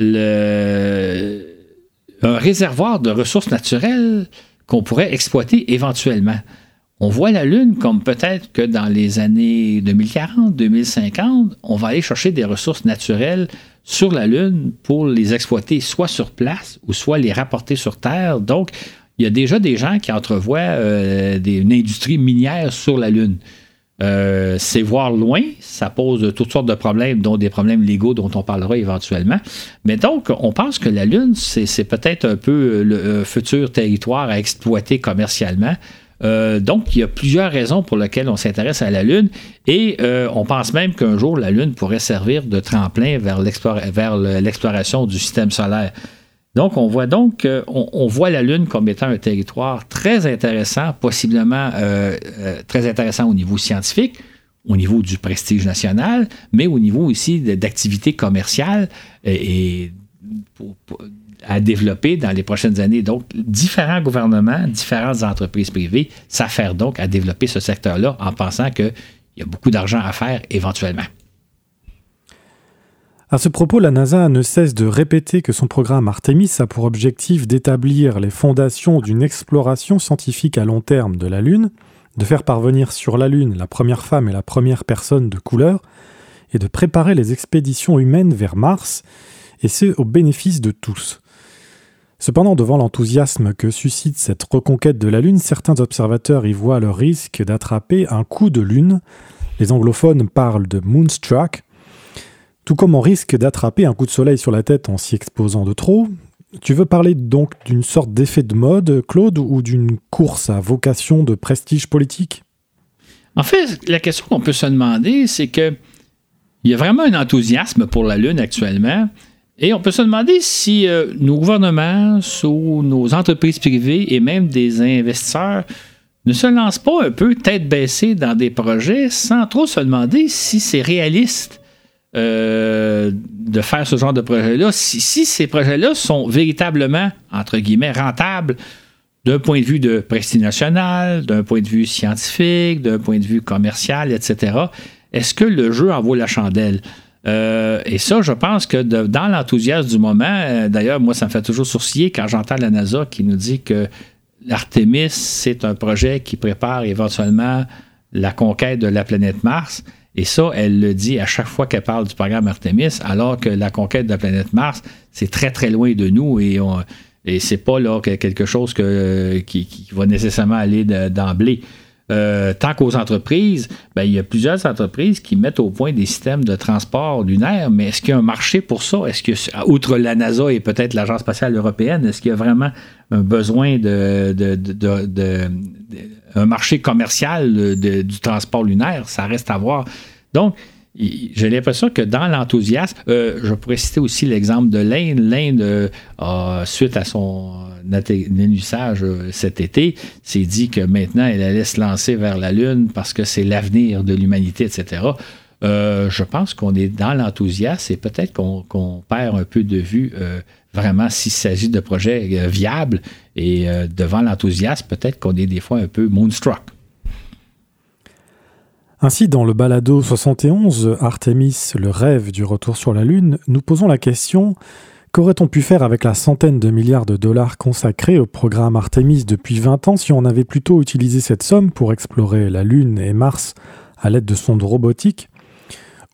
Speaker 2: euh, un réservoir de ressources naturelles qu'on pourrait exploiter éventuellement. On voit la Lune comme peut-être que dans les années 2040, 2050, on va aller chercher des ressources naturelles sur la Lune pour les exploiter soit sur place ou soit les rapporter sur Terre. Donc, il y a déjà des gens qui entrevoient euh, une industrie minière sur la Lune. Euh, c'est voir loin, ça pose toutes sortes de problèmes, dont des problèmes légaux dont on parlera éventuellement. Mais donc, on pense que la Lune, c'est peut-être un peu le euh, futur territoire à exploiter commercialement. Euh, donc, il y a plusieurs raisons pour lesquelles on s'intéresse à la Lune et on pense même qu'un jour, la Lune pourrait servir de tremplin vers l'exploration du système solaire. Donc, on voit donc on, voit la Lune comme étant un territoire très intéressant, possiblement euh, euh, très intéressant au niveau scientifique, au niveau du prestige national, mais au niveau aussi d'activités commerciales et, à développer dans les prochaines années. Donc, différents gouvernements, différentes entreprises privées s'affairent donc à développer ce secteur-là en pensant qu'il y a beaucoup d'argent à faire éventuellement.
Speaker 1: À ce propos, la NASA ne cesse de répéter que son programme Artemis a pour objectif d'établir les fondations d'une exploration scientifique à long terme de la Lune, de faire parvenir sur la Lune la première femme et la première personne de couleur, et de préparer les expéditions humaines vers Mars, et ce au bénéfice de tous. Cependant, devant l'enthousiasme que suscite cette reconquête de la Lune, certains observateurs y voient le risque d'attraper un coup de Lune. Les anglophones parlent de Moonstruck, tout comme on risque d'attraper un coup de soleil sur la tête en s'y exposant de trop. Tu veux parler donc d'une sorte d'effet de mode, Claude, ou d'une course à vocation de prestige politique?
Speaker 2: En fait, la question qu'on peut se demander, c'est que il y a vraiment un enthousiasme pour la Lune actuellement. Et on peut se demander si euh, nos gouvernements, ou nos entreprises privées et même des investisseurs ne se lancent pas un peu tête baissée dans des projets sans trop se demander si c'est réaliste euh, de faire ce genre de projet-là, si, ces projets-là sont véritablement, entre guillemets, rentables d'un point de vue de prestige national, d'un point de vue scientifique, d'un point de vue commercial, etc., est-ce que le jeu en vaut la chandelle? Euh, et ça, je pense que dans l'enthousiasme du moment, euh, d'ailleurs, moi, ça me fait toujours sourciller quand j'entends la NASA qui nous dit que l'Artemis, c'est un projet qui prépare éventuellement la conquête de la planète Mars. Et ça, elle le dit à chaque fois qu'elle parle du programme Artemis, alors que la conquête de la planète Mars, c'est très très loin de nous et, et c'est pas là quelque chose qui, va nécessairement aller d'emblée. Euh, tant qu'aux entreprises, ben, il y a plusieurs entreprises qui mettent au point des systèmes de transport lunaire, mais est-ce qu'il y a un marché pour ça? Est-ce que, outre la NASA et peut-être l'Agence spatiale européenne, est-ce qu'il y a vraiment un besoin de, un marché commercial du transport lunaire? Ça reste à voir. Donc, j'ai l'impression que dans l'enthousiasme, euh, je pourrais citer aussi l'exemple de l'Inde. L'Inde, euh, suite à son euh, cet été, s'est dit que maintenant elle allait se lancer vers la Lune parce que c'est l'avenir de l'humanité, etc. je pense qu'on est dans l'enthousiasme et peut-être qu'on perd un peu de vue vraiment s'il s'agit de projets viables et devant l'enthousiasme, peut-être qu'on est des fois un peu moonstruck.
Speaker 1: Ainsi, dans le balado 71, Artemis, le rêve du retour sur la Lune, nous posons la question qu'aurait-on pu faire avec la centaine de milliards de dollars consacrés au programme Artemis depuis 20 ans si on avait plutôt utilisé cette somme pour explorer la Lune et Mars à l'aide de sondes robotiques?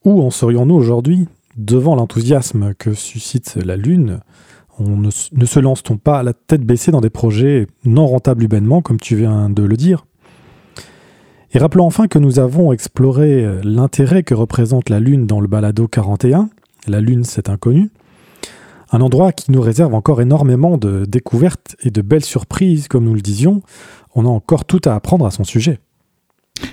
Speaker 1: Où en serions-nous aujourd'hui? Devant l'enthousiasme que suscite la Lune, ne, ne se lance-t-on pas la tête baissée dans des projets non rentables humainement, comme tu viens de le dire? Et rappelons enfin que nous avons exploré l'intérêt que représente la Lune dans le balado 41. La Lune, c'est inconnu. Un endroit qui nous réserve encore énormément de découvertes et de belles surprises, comme nous le disions. On a encore tout à apprendre à son sujet.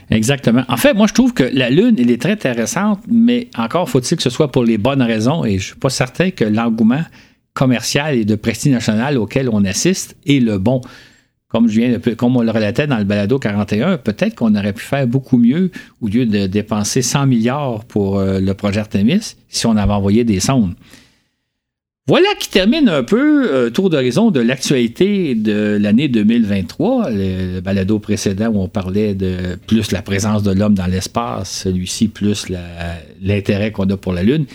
Speaker 2: Exactement. En fait, moi, je trouve que la Lune, elle est très intéressante, mais encore faut-il que ce soit pour les bonnes raisons, et je ne suis pas certain que l'engouement commercial et de prestige national auquel on assiste est le bon. Comme, on le relatait dans le balado 41, peut-être qu'on aurait pu faire beaucoup mieux au lieu de dépenser 100 milliards pour euh, le projet Artemis si on avait envoyé des sondes. Voilà qui termine un peu euh, tour d'horizon de l'actualité de l'année 2023. Le, balado précédent où on parlait de plus la présence de l'homme dans l'espace, celui-ci plus l'intérêt qu'on a pour la Lune.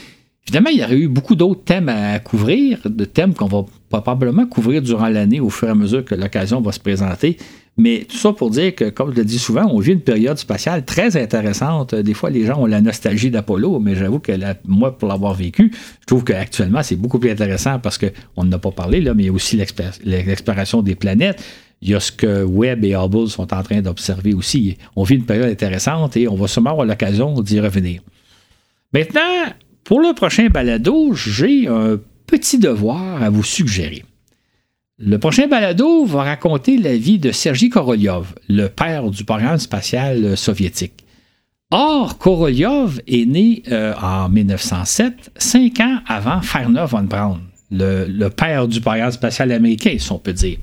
Speaker 2: Évidemment, il y aurait eu beaucoup d'autres thèmes à couvrir, de thèmes qu'on va probablement couvrir durant l'année au fur et à mesure que l'occasion va se présenter. Mais tout ça pour dire que, comme je le dis souvent, on vit une période spatiale très intéressante. Des fois, les gens ont la nostalgie d'Apollo, mais j'avoue que moi, pour l'avoir vécu, je trouve qu'actuellement, c'est beaucoup plus intéressant parce qu'on n'a pas parlé, là, mais il y a aussi l'exploration des planètes. Il y a ce que Webb et Hubble sont en train d'observer aussi. On vit une période intéressante et on va sûrement avoir l'occasion d'y revenir. Maintenant, pour le prochain balado, j'ai un petit devoir à vous suggérer. Le prochain balado va raconter la vie de Sergei Korolyov, le père du programme spatial soviétique. Or, Korolyov est né euh, en 1907, cinq ans avant Ferner von Braun, le, père du programme spatial américain, si on peut dire.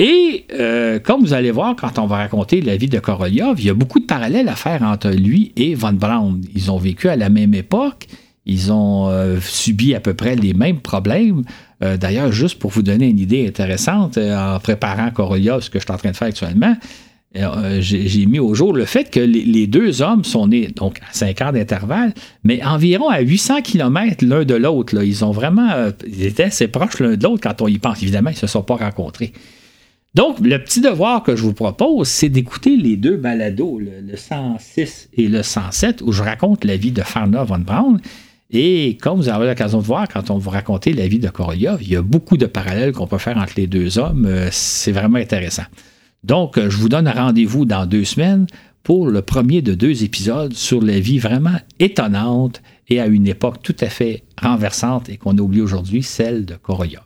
Speaker 2: Et euh, comme vous allez voir, quand on va raconter la vie de Korolyov, il y a beaucoup de parallèles à faire entre lui et von Braun. Ils ont vécu à la même époque, ils ont euh, subi à peu près les mêmes problèmes. Euh, d'ailleurs, juste pour vous donner une idée intéressante, en préparant Corolla, ce que je suis en train de faire actuellement, j'ai mis au jour le fait que les, deux hommes sont nés donc à 5 ans d'intervalle, mais environ à 800 km l'un de l'autre. Ils ont vraiment, ils étaient assez proches l'un de l'autre quand on y pense. Évidemment, ils ne se sont pas rencontrés. Donc, le petit devoir que je vous propose, c'est d'écouter les deux balados, le, 106 et le 107, où je raconte la vie de Farna von Braun. Et comme vous avez l'occasion de voir quand on vous raconter la vie de Korolyov, il y a beaucoup de parallèles qu'on peut faire entre les deux hommes. Euh, c'est vraiment intéressant. Donc, euh, je vous donne un rendez-vous dans deux semaines pour le premier de deux épisodes sur la vie vraiment étonnante et à une époque tout à fait renversante et qu'on oublie aujourd'hui, celle de Korolyov.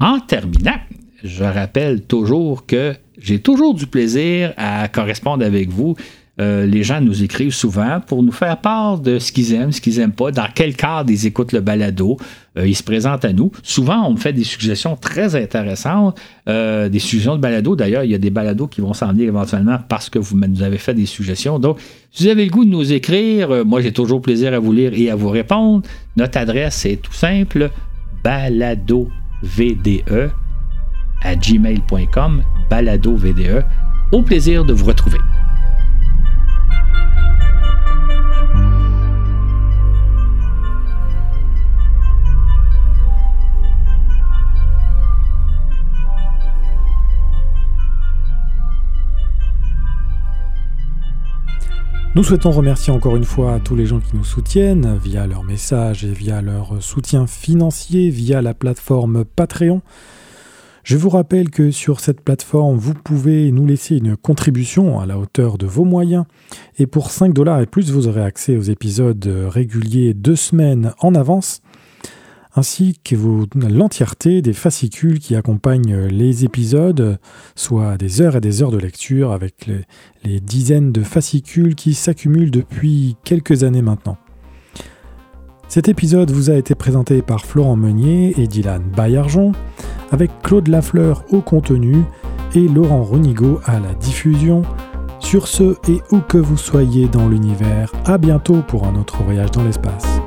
Speaker 2: En terminant, je rappelle toujours que j'ai toujours du plaisir à correspondre avec vous euh, les gens nous écrivent souvent pour nous faire part de ce qu'ils aiment, ce qu'ils n'aiment pas, dans quel cadre ils écoutent le balado. Euh, ils se présentent à nous. Souvent, on me fait des suggestions très intéressantes, euh, des suggestions de balado. D'ailleurs, il y a des balados qui vont s'en venir éventuellement parce que vous nous avez fait des suggestions. Donc, si vous avez le goût de nous écrire, moi j'ai toujours plaisir à vous lire et à vous répondre. Notre adresse est tout simple baladovde à gmail.com baladovde. Au plaisir de vous retrouver.
Speaker 1: Nous souhaitons remercier encore une fois tous les gens qui nous soutiennent via leurs messages et via leur soutien financier via la plateforme Patreon. Je vous rappelle que sur cette plateforme, vous pouvez nous laisser une contribution à la hauteur de vos moyens. Et pour 5 dollars et plus, vous aurez accès aux épisodes réguliers deux semaines en avance ainsi que l'entièreté des fascicules qui accompagnent les épisodes, soit des heures et des heures de lecture avec les, dizaines de fascicules qui s'accumulent depuis quelques années maintenant. Cet épisode vous a été présenté par Florent Meunier et Dylan Bayarjon, avec Claude Lafleur au contenu et Laurent Renigo à la diffusion. Sur ce, et où que vous soyez dans l'univers, à bientôt pour un autre voyage dans l'espace.